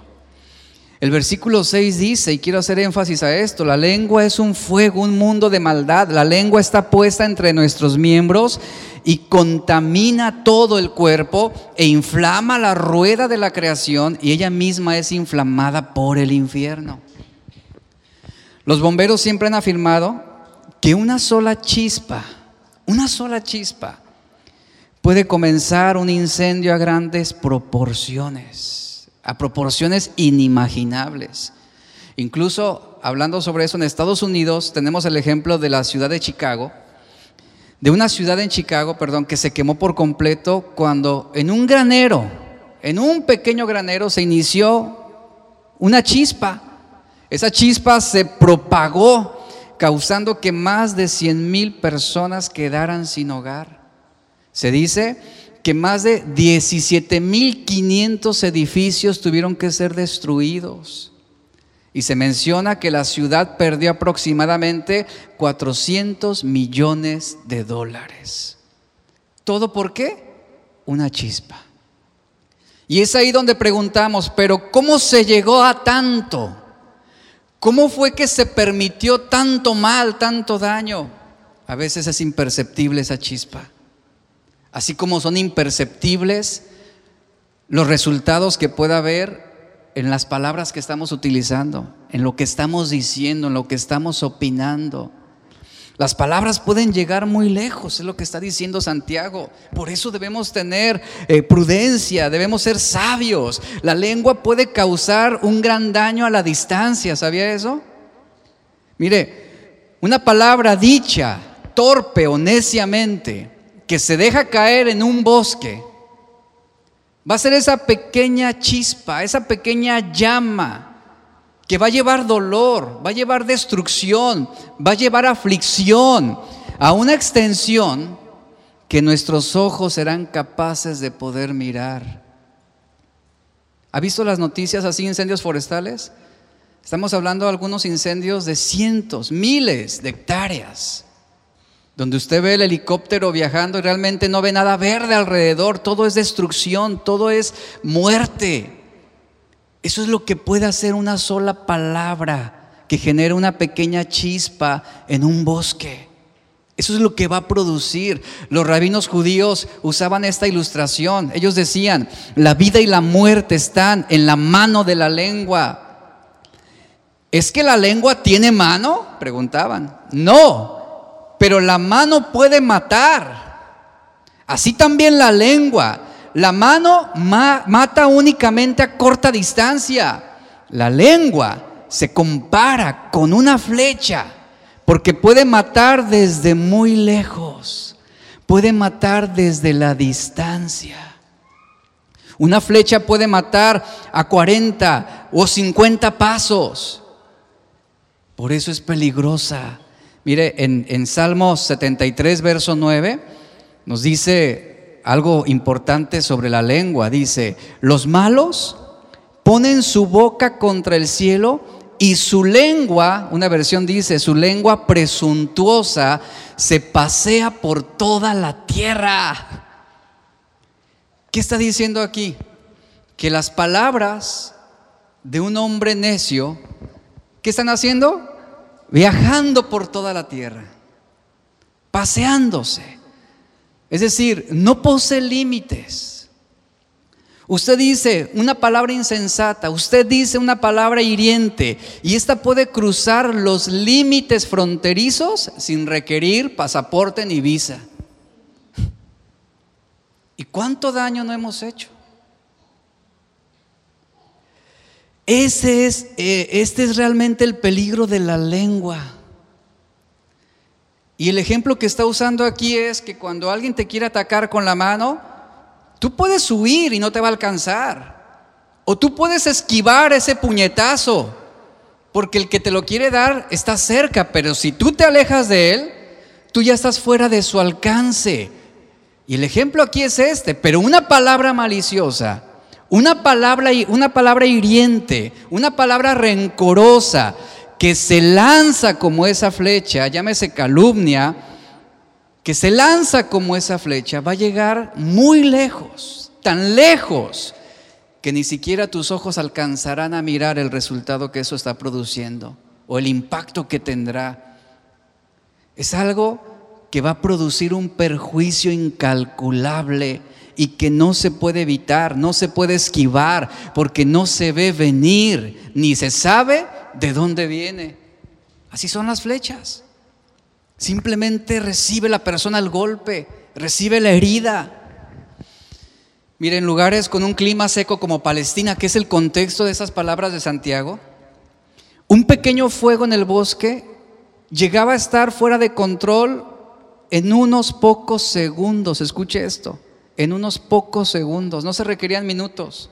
El versículo 6 dice, y quiero hacer énfasis a esto, la lengua es un fuego, un mundo de maldad. La lengua está puesta entre nuestros miembros y contamina todo el cuerpo e inflama la rueda de la creación y ella misma es inflamada por el infierno. Los bomberos siempre han afirmado que una sola chispa, una sola chispa puede comenzar un incendio a grandes proporciones a proporciones inimaginables. Incluso hablando sobre eso en Estados Unidos, tenemos el ejemplo de la ciudad de Chicago, de una ciudad en Chicago, perdón, que se quemó por completo cuando en un granero, en un pequeño granero se inició una chispa. Esa chispa se propagó causando que más de 100 mil personas quedaran sin hogar. Se dice que más de 17.500 edificios tuvieron que ser destruidos. Y se menciona que la ciudad perdió aproximadamente 400 millones de dólares. ¿Todo por qué? Una chispa. Y es ahí donde preguntamos, pero ¿cómo se llegó a tanto? ¿Cómo fue que se permitió tanto mal, tanto daño? A veces es imperceptible esa chispa. Así como son imperceptibles los resultados que pueda haber en las palabras que estamos utilizando, en lo que estamos diciendo, en lo que estamos opinando. Las palabras pueden llegar muy lejos, es lo que está diciendo Santiago. Por eso debemos tener eh, prudencia, debemos ser sabios. La lengua puede causar un gran daño a la distancia, ¿sabía eso? Mire, una palabra dicha, torpe o neciamente, que se deja caer en un bosque, va a ser esa pequeña chispa, esa pequeña llama que va a llevar dolor, va a llevar destrucción, va a llevar aflicción a una extensión que nuestros ojos serán capaces de poder mirar. ¿Ha visto las noticias así, incendios forestales? Estamos hablando de algunos incendios de cientos, miles de hectáreas, donde usted ve el helicóptero viajando y realmente no ve nada verde alrededor, todo es destrucción, todo es muerte. Eso es lo que puede hacer una sola palabra que genere una pequeña chispa en un bosque. Eso es lo que va a producir. Los rabinos judíos usaban esta ilustración. Ellos decían, la vida y la muerte están en la mano de la lengua. ¿Es que la lengua tiene mano? Preguntaban. No, pero la mano puede matar. Así también la lengua. La mano mata únicamente a corta distancia. La lengua se compara con una flecha porque puede matar desde muy lejos. Puede matar desde la distancia. Una flecha puede matar a 40 o 50 pasos. Por eso es peligrosa. Mire, en, en Salmos 73, verso 9, nos dice algo importante sobre la lengua. Dice, los malos ponen su boca contra el cielo y su lengua, una versión dice, su lengua presuntuosa se pasea por toda la tierra. ¿Qué está diciendo aquí? Que las palabras de un hombre necio, ¿qué están haciendo? Viajando por toda la tierra, paseándose. Es decir, no posee límites. Usted dice una palabra insensata, usted dice una palabra hiriente y esta puede cruzar los límites fronterizos sin requerir pasaporte ni visa. ¿Y cuánto daño no hemos hecho? Ese es, eh, este es realmente el peligro de la lengua. Y el ejemplo que está usando aquí es que cuando alguien te quiere atacar con la mano, tú puedes huir y no te va a alcanzar. O tú puedes esquivar ese puñetazo, porque el que te lo quiere dar está cerca, pero si tú te alejas de él, tú ya estás fuera de su alcance. Y el ejemplo aquí es este, pero una palabra maliciosa, una palabra, una palabra hiriente, una palabra rencorosa, que se lanza como esa flecha, llámese calumnia, que se lanza como esa flecha, va a llegar muy lejos, tan lejos, que ni siquiera tus ojos alcanzarán a mirar el resultado que eso está produciendo o el impacto que tendrá. Es algo que va a producir un perjuicio incalculable y que no se puede evitar, no se puede esquivar, porque no se ve venir, ni se sabe de dónde viene. Así son las flechas. Simplemente recibe la persona el golpe, recibe la herida. Miren, lugares con un clima seco como Palestina, que es el contexto de esas palabras de Santiago, un pequeño fuego en el bosque llegaba a estar fuera de control en unos pocos segundos. Escuche esto, en unos pocos segundos. No se requerían minutos,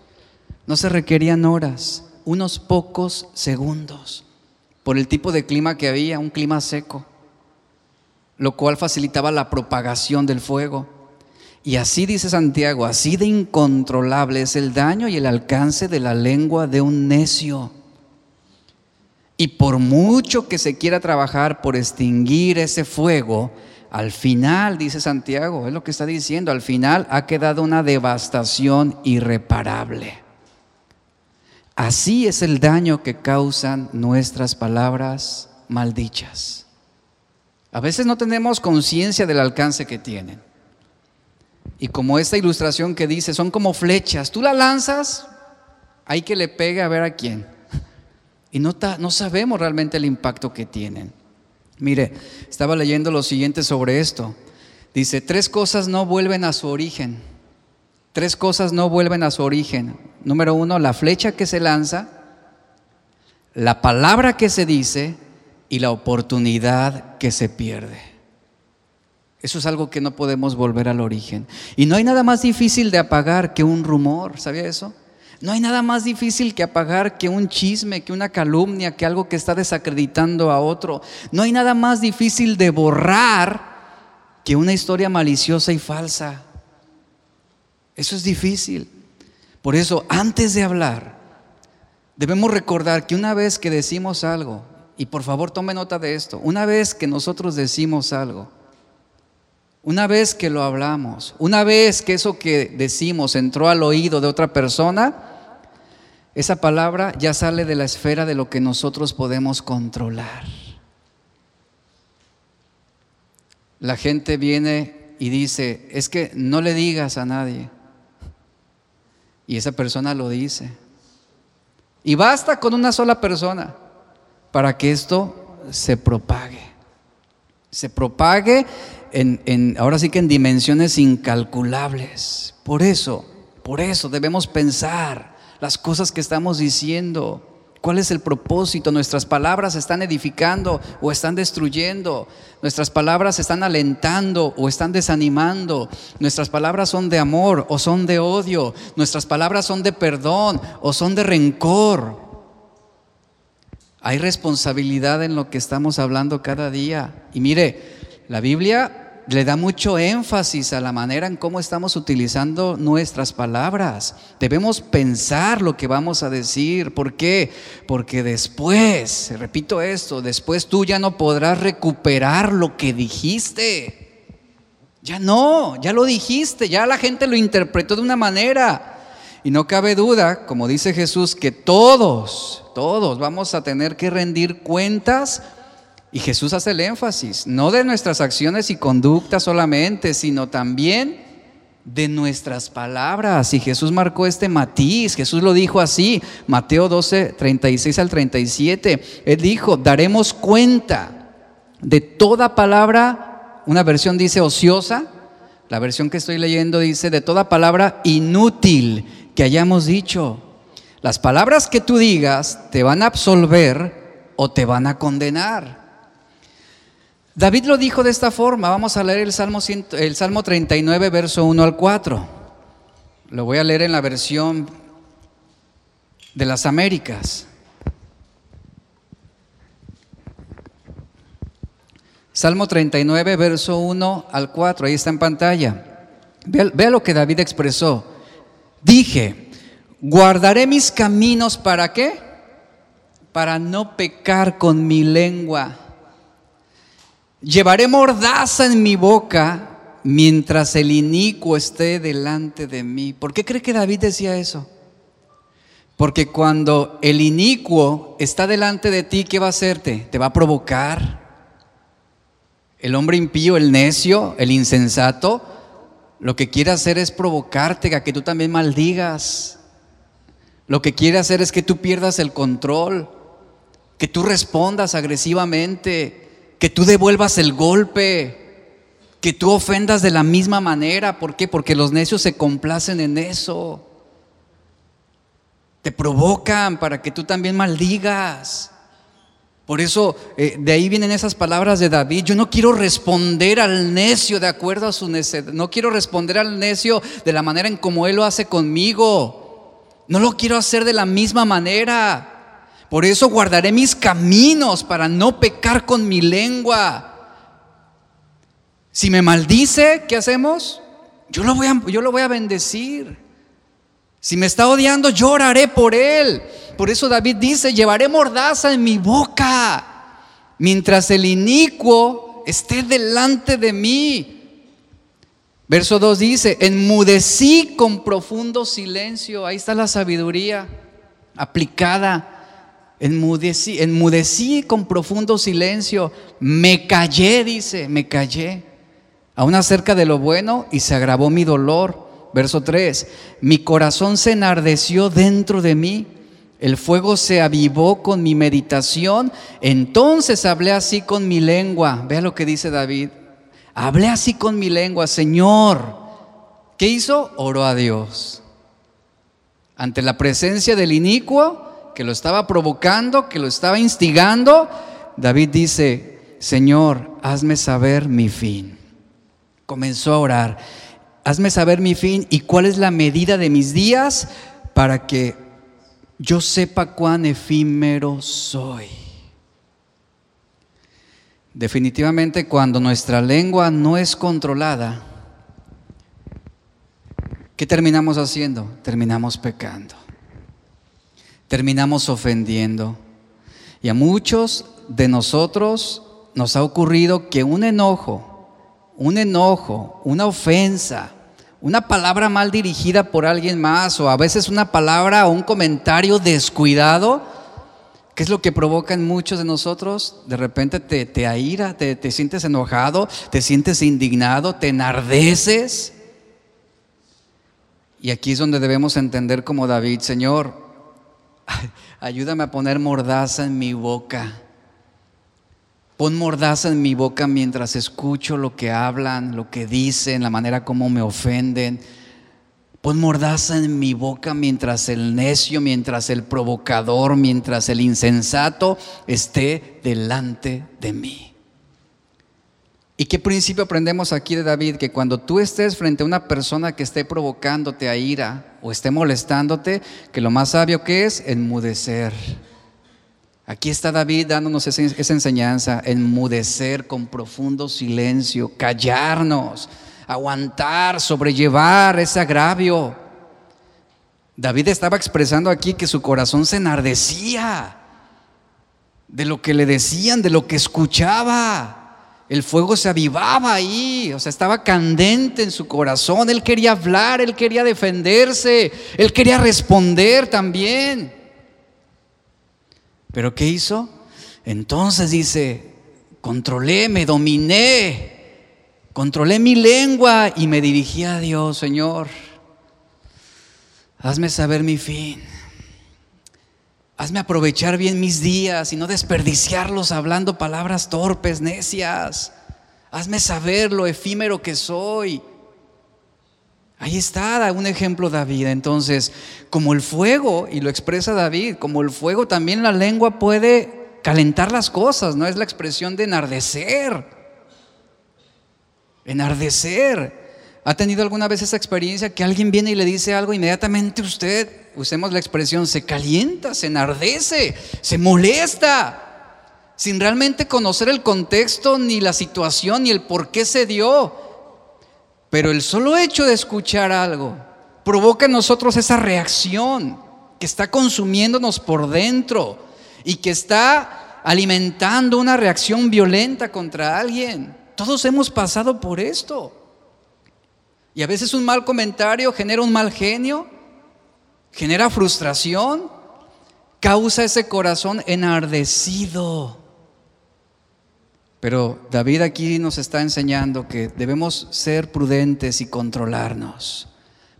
no se requerían horas unos pocos segundos por el tipo de clima que había, un clima seco, lo cual facilitaba la propagación del fuego. Y así dice Santiago, así de incontrolable es el daño y el alcance de la lengua de un necio. Y por mucho que se quiera trabajar por extinguir ese fuego, al final, dice Santiago, es lo que está diciendo, al final ha quedado una devastación irreparable. Así es el daño que causan nuestras palabras maldichas. A veces no tenemos conciencia del alcance que tienen. Y como esta ilustración que dice, son como flechas. Tú la lanzas, hay que le pegue a ver a quién. (laughs) Y no, no sabemos realmente el impacto que tienen. Mire, estaba leyendo lo siguiente sobre esto. Dice, tres cosas no vuelven a su origen. Tres cosas no vuelven a su origen. Número uno, la flecha que se lanza, la palabra que se dice y la oportunidad que se pierde. Eso es algo que no podemos volver al origen. Y no hay nada más difícil de apagar que un rumor, ¿sabía eso? No hay nada más difícil que apagar que un chisme, que una calumnia, que algo que está desacreditando a otro. No hay nada más difícil de borrar que una historia maliciosa y falsa. Eso es difícil. Por eso, antes de hablar, debemos recordar que una vez que decimos algo, y por favor tome nota de esto, una vez que nosotros decimos algo, una vez que lo hablamos, una vez que eso que decimos entró al oído de otra persona, esa palabra ya sale de la esfera de lo que nosotros podemos controlar. La gente viene y dice, es que no le digas a nadie. Y esa persona lo dice. Y basta con una sola persona para que esto se propague. Se propague en, ahora sí que en dimensiones incalculables. Por eso, por eso debemos pensar las cosas que estamos diciendo. ¿Cuál es el propósito? ¿Nuestras palabras están edificando o están destruyendo? ¿Nuestras palabras están alentando o están desanimando? ¿Nuestras palabras son de amor o son de odio? ¿Nuestras palabras son de perdón o son de rencor? Hay responsabilidad en lo que estamos hablando cada día. Y mire, la Biblia le da mucho énfasis a la manera en cómo estamos utilizando nuestras palabras. Debemos pensar lo que vamos a decir. ¿Por qué? Porque después, repito esto, después tú ya no podrás recuperar lo que dijiste. Ya no, ya lo dijiste, ya la gente lo interpretó de una manera. Y no cabe duda, como dice Jesús, que todos, todos vamos a tener que rendir cuentas y Jesús hace el énfasis, no de nuestras acciones y conductas solamente, sino también de nuestras palabras. Y Jesús marcó este matiz, Jesús lo dijo así, Mateo 12, 36 al 37. Él dijo, daremos cuenta de toda palabra, una versión dice ociosa, la versión que estoy leyendo dice de toda palabra inútil que hayamos dicho. Las palabras que tú digas te van a absolver o te van a condenar. David lo dijo de esta forma. Vamos a leer el Salmo, el Salmo 39, verso 1 al 4. Lo voy a leer en la versión de las Américas. Salmo 39, verso 1 al 4, ahí está en pantalla. Vea, vea, lo que David expresó. Dije, guardaré mis caminos para qué? Para no pecar con mi lengua. Llevaré mordaza en mi boca mientras el inicuo esté delante de mí. ¿Por qué cree que David decía eso? Porque cuando el inicuo está delante de ti, ¿qué va a hacerte? Te va a provocar. El hombre impío, el necio, el insensato, lo que quiere hacer es provocarte a que tú también maldigas. Lo que quiere hacer es que tú pierdas el control, que tú respondas agresivamente, que tú devuelvas el golpe, que tú ofendas de la misma manera. ¿Por qué? Porque los necios se complacen en eso. Te provocan para que tú también maldigas. Por eso, eh, de ahí vienen esas palabras de David. Yo no quiero responder al necio de acuerdo a su necedad. No quiero responder al necio de la manera en como él lo hace conmigo. No lo quiero hacer de la misma manera. Por eso guardaré mis caminos para no pecar con mi lengua. Si me maldice, ¿qué hacemos? yo lo voy a, yo lo voy a bendecir. Si me está odiando, lloraré por él. Por eso David dice, llevaré mordaza en mi boca, mientras el inicuo esté delante de mí. Verso 2 dice, enmudecí con profundo silencio. Ahí está la sabiduría aplicada. Enmudecí, enmudecí con profundo silencio. Me callé, dice, me callé. Aún acerca de lo bueno y se agravó mi dolor. Verso 3, mi corazón se enardeció dentro de mí. El fuego se avivó con mi meditación. Entonces hablé así con mi lengua. Vea lo que dice David. Hablé así con mi lengua, Señor. ¿Qué hizo? Oró a Dios. Ante la presencia del inicuo que lo estaba provocando, que lo estaba instigando, David dice, Señor, hazme saber mi fin. Comenzó a orar, hazme saber mi fin y cuál es la medida de mis días para que yo sepa cuán efímero soy. Definitivamente cuando nuestra lengua no es controlada, ¿qué terminamos haciendo? Terminamos pecando. Terminamos ofendiendo. Y a muchos de nosotros nos ha ocurrido que un enojo, un enojo, una ofensa, una palabra mal dirigida por alguien más o a veces una palabra o un comentario descuidado, ¿Qué es lo que provoca en muchos de nosotros? De repente te, te aira, te, te sientes enojado, te sientes indignado, te enardeces. Y aquí es donde debemos entender como David, Señor, (laughs) ayúdame a poner mordaza en mi boca. Pon mordaza en mi boca mientras escucho lo que hablan, lo que dicen, la manera como me ofenden Pon mordaza en mi boca mientras el necio, mientras el provocador, mientras el insensato esté delante de mí. ¿Y qué principio aprendemos aquí de David? Que cuando tú estés frente a una persona que esté provocándote a ira o esté molestándote, que lo más sabio que es enmudecer. Aquí está David dándonos esa, esa enseñanza, enmudecer con profundo silencio, callarnos aguantar, sobrellevar ese agravio. David estaba expresando aquí que su corazón se enardecía de lo que le decían, de lo que escuchaba. El fuego se avivaba ahí, o sea, estaba candente en su corazón. Él quería hablar, él quería defenderse, él quería responder también. Pero ¿qué hizo? Entonces dice, controlé, me dominé, Controlé mi lengua y me dirigí a Dios, Señor. Hazme saber mi fin. Hazme aprovechar bien mis días y no desperdiciarlos hablando palabras torpes, necias. Hazme saber lo efímero que soy. Ahí está un ejemplo David. Entonces, como el fuego, y lo expresa David, como el fuego también la lengua puede calentar las cosas, no es la expresión de enardecer enardecer. ¿Ha tenido alguna vez esa experiencia que alguien viene y le dice algo, inmediatamente usted, usemos la expresión, se calienta, se enardece, se molesta, sin realmente conocer el contexto, ni la situación, ni el por qué se dio? Pero el solo hecho de escuchar algo provoca en nosotros esa reacción que está consumiéndonos por dentro y que está alimentando una reacción violenta contra alguien. Todos hemos pasado por esto. Y a veces un mal comentario genera un mal genio, genera frustración, causa ese corazón enardecido. Pero David aquí nos está enseñando que debemos ser prudentes y controlarnos.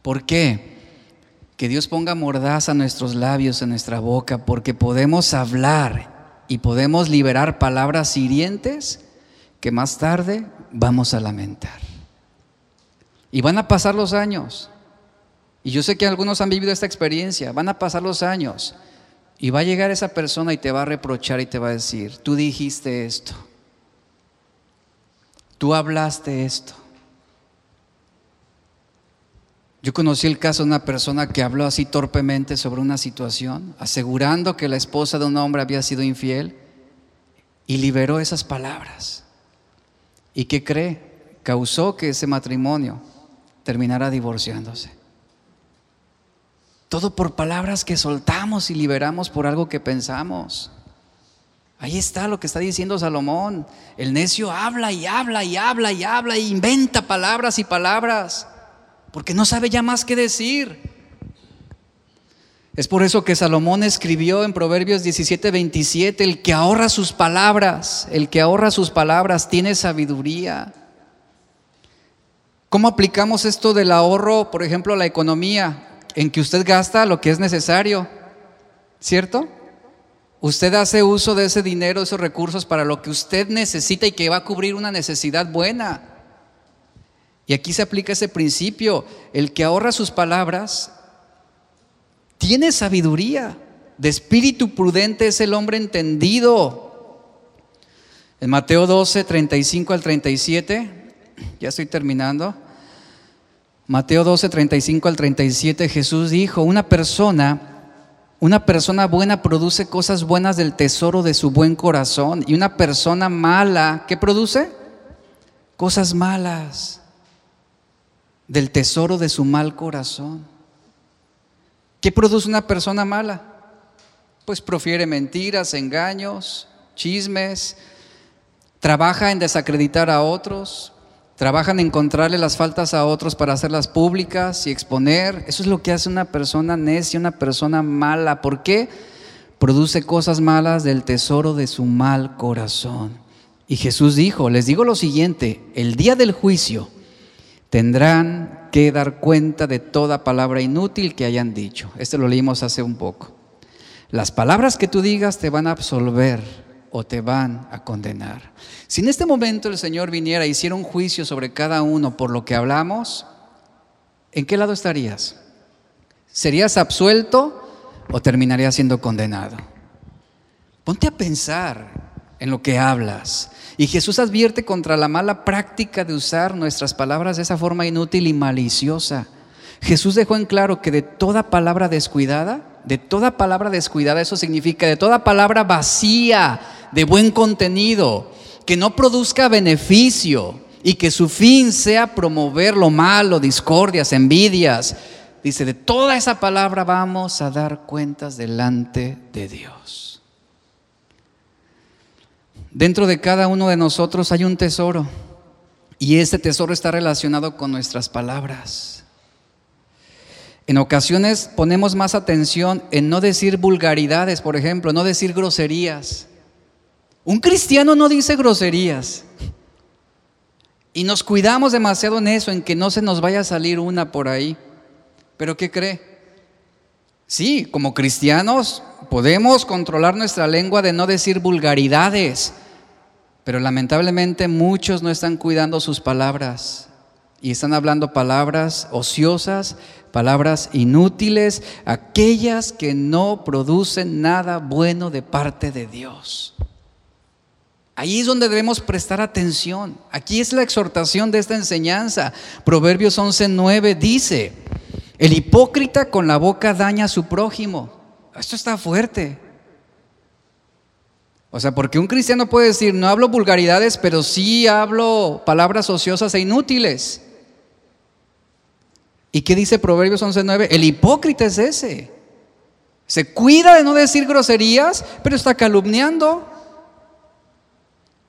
¿Por qué? Que Dios ponga mordaza a nuestros labios, en nuestra boca, porque podemos hablar y podemos liberar palabras hirientes que más tarde vamos a lamentar. Y van a pasar los años. Y yo sé que algunos han vivido esta experiencia. Van a pasar los años. Y va a llegar esa persona y te va a reprochar y te va a decir, tú dijiste esto. Tú hablaste esto. Yo conocí el caso de una persona que habló así torpemente sobre una situación, asegurando que la esposa de un hombre había sido infiel y liberó esas palabras. ¿Y qué cree? Causó que ese matrimonio terminara divorciándose. Todo por palabras que soltamos y liberamos por algo que pensamos. Ahí está lo que está diciendo Salomón. El necio habla y habla y habla y habla y inventa palabras y palabras, porque no sabe ya más qué decir. Es por eso que Salomón escribió en Proverbios 17, 27, el que ahorra sus palabras, el que ahorra sus palabras tiene sabiduría. ¿Cómo aplicamos esto del ahorro, por ejemplo, a la economía? En que usted gasta lo que es necesario, ¿cierto? Usted hace uso de ese dinero, esos recursos para lo que usted necesita y que va a cubrir una necesidad buena. Y aquí se aplica ese principio. El que ahorra sus palabras tiene sabiduría. De espíritu prudente es el hombre entendido. En Mateo 12, 35 al 37, ya estoy terminando. Mateo 12, 35 al 37, Jesús dijo, una persona una persona buena produce cosas buenas del tesoro de su buen corazón. Y una persona mala, ¿qué produce? Cosas malas del tesoro de su mal corazón. ¿Qué produce una persona mala? Pues profiere mentiras, engaños, chismes, trabaja en desacreditar a otros, Trabajan en encontrarle las faltas a otros para hacerlas públicas y exponer. Eso es lo que hace una persona necia, una persona mala. ¿Por qué? Produce cosas malas del tesoro de su mal corazón. Y Jesús dijo, les digo lo siguiente, el día del juicio tendrán que dar cuenta de toda palabra inútil que hayan dicho. Este lo leímos hace un poco. Las palabras que tú digas te van a absolver o te van a condenar. Si en este momento el Señor viniera y hiciera un juicio sobre cada uno por lo que hablamos, ¿en qué lado estarías? ¿Serías absuelto o terminarías siendo condenado? Ponte a pensar en lo que hablas. Y Jesús advierte contra la mala práctica de usar nuestras palabras de esa forma inútil y maliciosa. Jesús dejó en claro que de toda palabra descuidada, de toda palabra descuidada, eso significa de toda palabra vacía, de buen contenido, que no produzca beneficio y que su fin sea promover lo malo, discordias, envidias. Dice, de toda esa palabra vamos a dar cuentas delante de Dios. Dentro de cada uno de nosotros hay un tesoro y ese tesoro está relacionado con nuestras palabras. En ocasiones ponemos más atención en no decir vulgaridades, por ejemplo, no decir groserías. Un cristiano no dice groserías. Y nos cuidamos demasiado en eso, en que no se nos vaya a salir una por ahí. Pero ¿qué cree? Sí, como cristianos podemos controlar nuestra lengua de no decir vulgaridades, pero lamentablemente muchos no están cuidando sus palabras y están hablando palabras ociosas, palabras inútiles, aquellas que no producen nada bueno de parte de Dios. Ahí es donde debemos prestar atención. Aquí es la exhortación de esta enseñanza. Proverbios 11:9 dice, el hipócrita con la boca daña a su prójimo. Esto está fuerte. O sea, porque un cristiano puede decir, no hablo vulgaridades, pero sí hablo palabras ociosas e inútiles. ¿Y qué dice Proverbios 11:9? El hipócrita es ese. Se cuida de no decir groserías, pero está calumniando.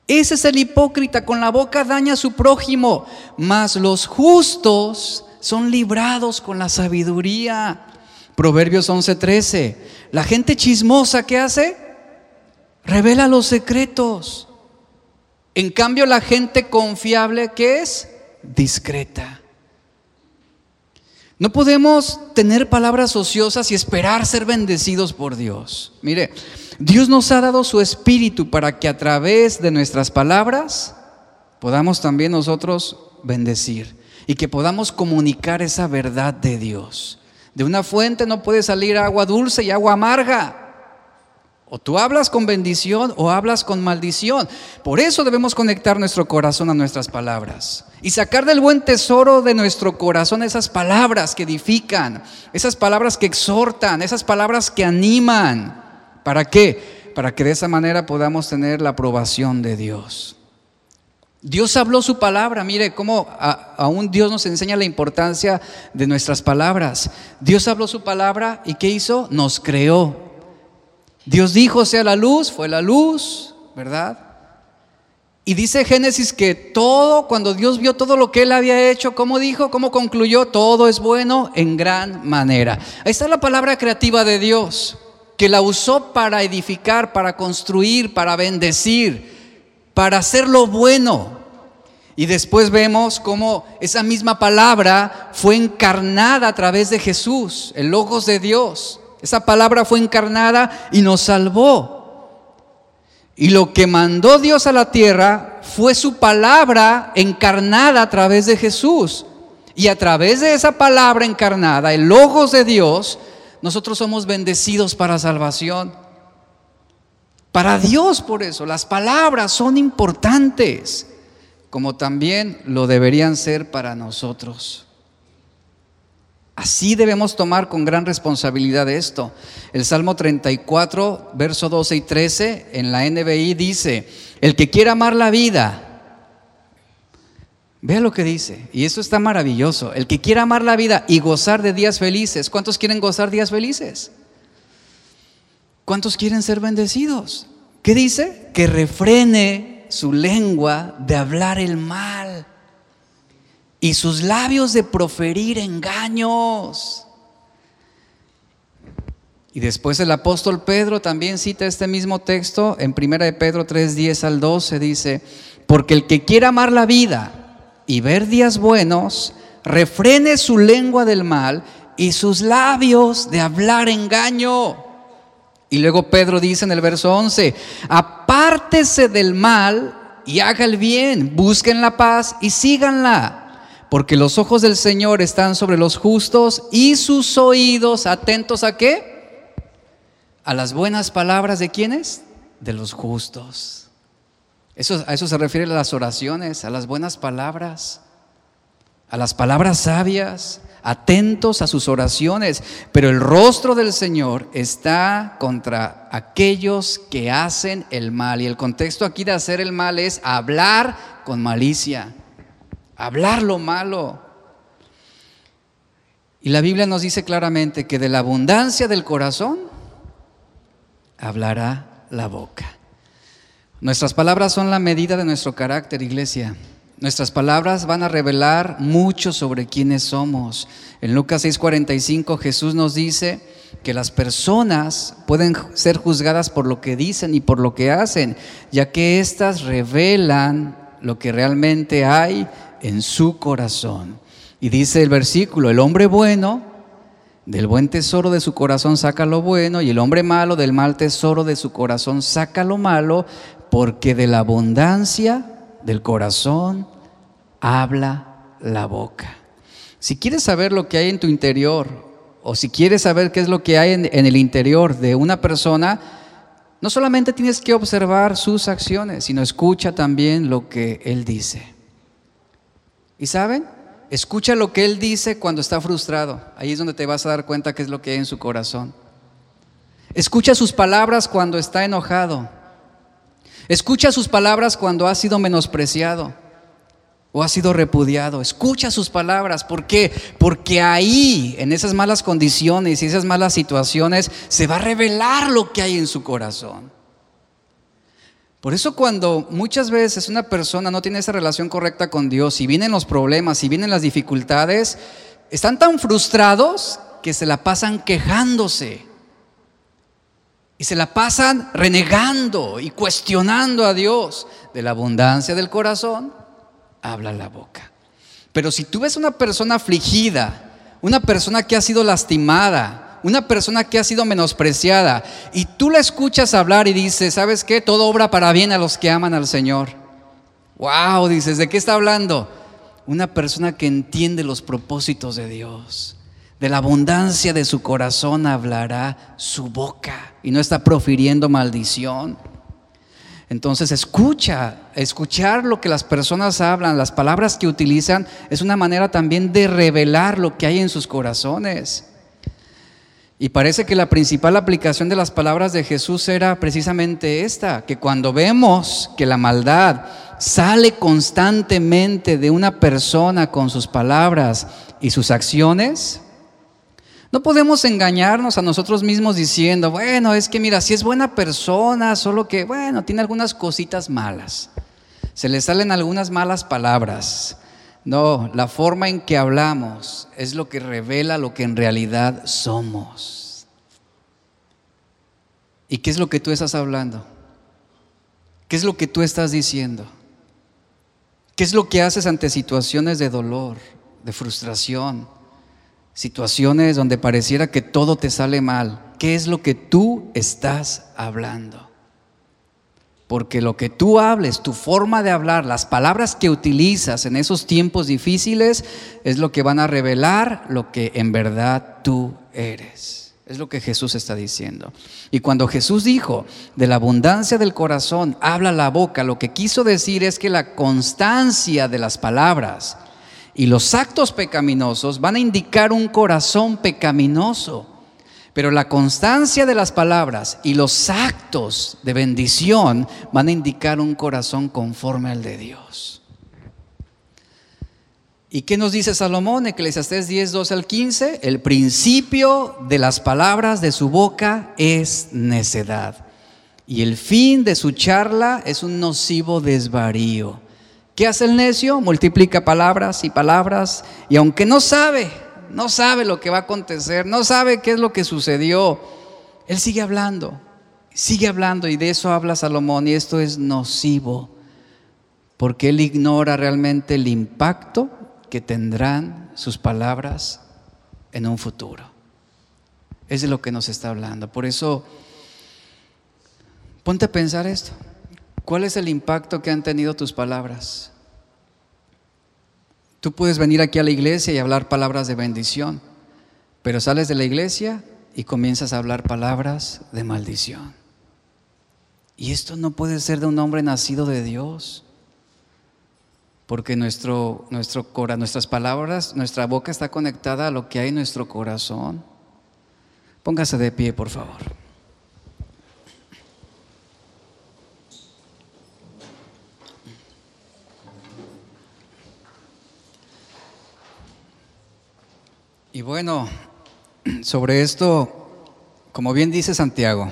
Ese es el hipócrita, con la boca daña a su prójimo, mas los justos son librados con la sabiduría. Proverbios 11:13. La gente chismosa, ¿qué hace? Revela los secretos. En cambio, la gente confiable, ¿qué es? Discreta. No podemos tener palabras ociosas y esperar ser bendecidos por Dios. Mire, Dios nos ha dado su espíritu para que a través de nuestras palabras podamos también nosotros bendecir y que podamos comunicar esa verdad de Dios. De una fuente no puede salir agua dulce y agua amarga. O tú hablas con bendición o hablas con maldición. Por eso debemos conectar nuestro corazón a nuestras palabras y sacar del buen tesoro de nuestro corazón esas palabras que edifican, esas palabras que exhortan, esas palabras que animan. ¿Para qué? Para que de esa manera podamos tener la aprobación de Dios. Dios habló su palabra. Mire cómo aún Dios nos enseña la importancia de nuestras palabras. Dios habló su palabra y ¿qué hizo? Nos creó. Dios dijo, sea la luz, fue la luz, ¿verdad? Y dice Génesis que todo, cuando Dios vio todo lo que él había hecho, ¿cómo dijo? ¿Cómo concluyó? Todo es bueno en gran manera. Ahí está la palabra creativa de Dios, que la usó para edificar, para construir, para bendecir para hacer lo bueno. Y después vemos cómo esa misma palabra fue encarnada a través de Jesús, el Logos de Dios. Esa palabra fue encarnada y nos salvó. Y lo que mandó Dios a la tierra fue su palabra encarnada a través de Jesús. Y a través de esa palabra encarnada, el Logos de Dios, nosotros somos bendecidos para salvación. Para Dios por eso, las palabras son importantes, como también lo deberían ser para nosotros. Así debemos tomar con gran responsabilidad esto. El Salmo 34, verso 12 y 13 en la NBI dice, el que quiera amar la vida, vea lo que dice, y eso está maravilloso, el que quiera amar la vida y gozar de días felices, ¿cuántos quieren gozar días felices? ¿Cuántos quieren ser bendecidos? ¿Qué dice? Que refrene su lengua de hablar el mal y sus labios de proferir engaños. Y después el apóstol Pedro también cita este mismo texto en 1 de Pedro 3, 10 al 12, dice, porque el que quiera amar la vida y ver días buenos, refrene su lengua del mal y sus labios de hablar engaño. Y luego Pedro dice en el verso 11, apártese del mal y haga el bien, busquen la paz y síganla, porque los ojos del Señor están sobre los justos y sus oídos atentos a qué? A las buenas palabras de quienes? De los justos. Eso, a eso se refiere a las oraciones, a las buenas palabras, a las palabras sabias, atentos a sus oraciones, pero el rostro del Señor está contra aquellos que hacen el mal. Y el contexto aquí de hacer el mal es hablar con malicia, hablar lo malo. Y la Biblia nos dice claramente que de la abundancia del corazón hablará la boca. Nuestras palabras son la medida de nuestro carácter, iglesia. Nuestras palabras van a revelar mucho sobre quiénes somos. En Lucas 6:45 Jesús nos dice que las personas pueden ser juzgadas por lo que dicen y por lo que hacen, ya que éstas revelan lo que realmente hay en su corazón. Y dice el versículo, el hombre bueno del buen tesoro de su corazón saca lo bueno y el hombre malo del mal tesoro de su corazón saca lo malo, porque de la abundancia del corazón habla la boca. Si quieres saber lo que hay en tu interior, o si quieres saber qué es lo que hay en, el interior de una persona, no solamente tienes que observar sus acciones, sino escucha también lo que él dice. ¿Y saben? Escucha lo que él dice cuando está frustrado. Ahí es donde te vas a dar cuenta qué es lo que hay en su corazón. Escucha sus palabras cuando está enojado. Escucha sus palabras cuando ha sido menospreciado o ha sido repudiado. Escucha sus palabras. ¿Por qué? Porque ahí, en esas malas condiciones y esas malas situaciones, se va a revelar lo que hay en su corazón. Por eso cuando muchas veces una persona no tiene esa relación correcta con Dios y vienen los problemas y vienen las dificultades, están tan frustrados que se la pasan quejándose. Y se la pasan renegando y cuestionando a Dios de la abundancia del corazón habla la boca. Pero si tú ves una persona afligida, una persona que ha sido lastimada, una persona que ha sido menospreciada, y tú la escuchas hablar y dices, ¿sabes qué? Todo obra para bien a los que aman al Señor. Wow, dices, ¿de qué está hablando? Una persona que entiende los propósitos de Dios. De la abundancia de su corazón hablará su boca y no está profiriendo maldición. Entonces escucha, escuchar lo que las personas hablan, las palabras que utilizan, es una manera también de revelar lo que hay en sus corazones. Y parece que la principal aplicación de las palabras de Jesús era precisamente esta, que cuando vemos que la maldad sale constantemente de una persona con sus palabras y sus acciones, no podemos engañarnos a nosotros mismos diciendo, bueno, es que mira, si es buena persona, solo que, bueno, tiene algunas cositas malas. Se le salen algunas malas palabras. No, la forma en que hablamos es lo que revela lo que en realidad somos. ¿Y qué es lo que tú estás hablando? ¿Qué es lo que tú estás diciendo? ¿Qué es lo que haces ante situaciones de dolor, de frustración? Situaciones donde pareciera que todo te sale mal, ¿qué es lo que tú estás hablando? Porque lo que tú hables, tu forma de hablar, las palabras que utilizas en esos tiempos difíciles es lo que van a revelar lo que en verdad tú eres. Es lo que Jesús está diciendo. Y cuando Jesús dijo, de la abundancia del corazón habla la boca, lo que quiso decir es que la constancia de las palabras, y los actos pecaminosos van a indicar un corazón pecaminoso. Pero la constancia de las palabras y los actos de bendición van a indicar un corazón conforme al de Dios. ¿Y qué nos dice Salomón? Eclesiastés 10, 12 al 15. El principio de las palabras de su boca es necedad. Y el fin de su charla es un nocivo desvarío. ¿Qué hace el necio? Multiplica palabras y palabras y aunque no sabe, no sabe lo que va a acontecer, no sabe qué es lo que sucedió, él sigue hablando, sigue hablando y de eso habla Salomón y esto es nocivo porque él ignora realmente el impacto que tendrán sus palabras en un futuro. Es de lo que nos está hablando. Por eso, ponte a pensar esto. ¿Cuál es el impacto que han tenido tus palabras? Tú puedes venir aquí a la iglesia y hablar palabras de bendición, pero sales de la iglesia y comienzas a hablar palabras de maldición. Y esto no puede ser de un hombre nacido de Dios, porque nuestro, nuestro, nuestras palabras, nuestra boca está conectada a lo que hay en nuestro corazón. Póngase de pie, por favor. Y bueno, (clears throat) sobre esto, como bien dice Santiago,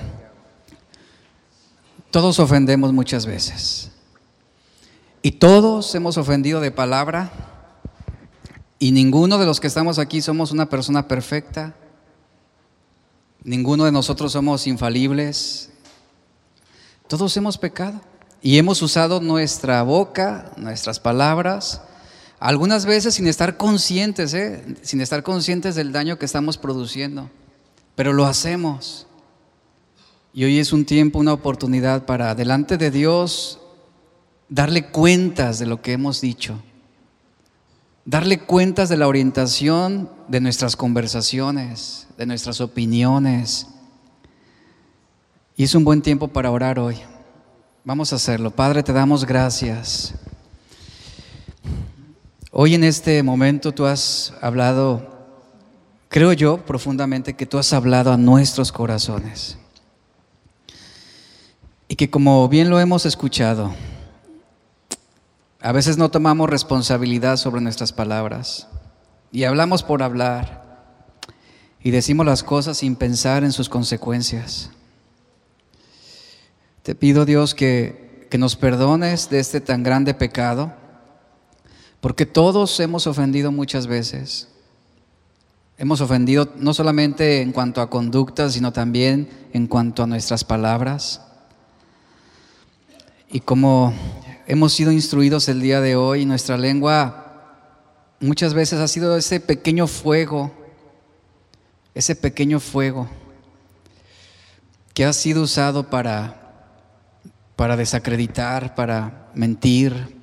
todos ofendemos muchas veces. Y todos hemos ofendido de palabra. Y ninguno de los que estamos aquí somos una persona perfecta. Ninguno de nosotros somos infalibles. Todos hemos pecado. Y hemos usado nuestra boca, nuestras palabras, algunas veces sin estar conscientes, ¿eh? sin estar conscientes del daño que estamos produciendo, pero lo hacemos. Y hoy es un tiempo, una oportunidad para delante de Dios darle cuentas de lo que hemos dicho, darle cuentas de la orientación de nuestras conversaciones, de nuestras opiniones. Y es un buen tiempo para orar hoy. Vamos a hacerlo. Padre, te damos gracias. Hoy en este momento tú has hablado, creo yo profundamente que tú has hablado a nuestros corazones. Y que como bien lo hemos escuchado, a veces no tomamos responsabilidad sobre nuestras palabras y hablamos por hablar y decimos las cosas sin pensar en sus consecuencias. Te pido Dios que, que nos perdones de este tan grande pecado porque todos hemos ofendido muchas veces. Hemos ofendido no solamente en cuanto a conductas, sino también en cuanto a nuestras palabras. Y como hemos sido instruidos el día de hoy, nuestra lengua muchas veces ha sido ese pequeño fuego, ese pequeño fuego que ha sido usado para, para desacreditar, para mentir,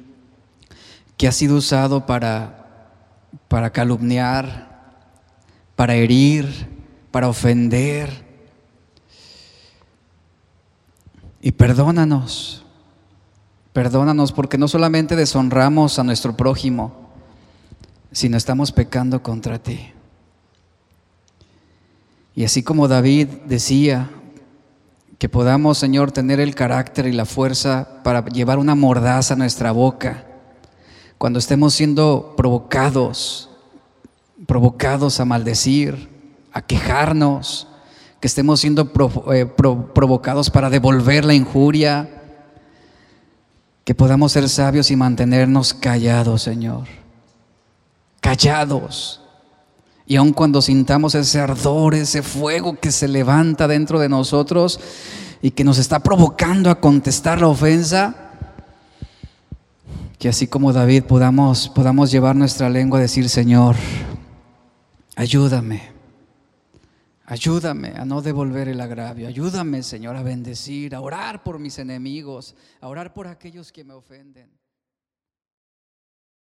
que ha sido usado para, para calumniar, para herir, para ofender. Y perdónanos, perdónanos porque no solamente deshonramos a nuestro prójimo, sino estamos pecando contra ti. Y así como David decía Que podamos, Señor, tener el carácter y la fuerza para llevar una mordaza a nuestra boca cuando estemos siendo provocados, provocados a maldecir, a quejarnos, que estemos siendo eh, provocados para devolver la injuria, que podamos ser sabios y mantenernos callados, Señor, callados. Y aun cuando sintamos ese ardor, ese fuego que se levanta dentro de nosotros y que nos está provocando a contestar la ofensa, que así como David podamos, podamos llevar nuestra lengua a decir, Señor, ayúdame, ayúdame a no devolver el agravio, ayúdame, Señor, a bendecir, a orar por mis enemigos, a orar por aquellos que me ofenden.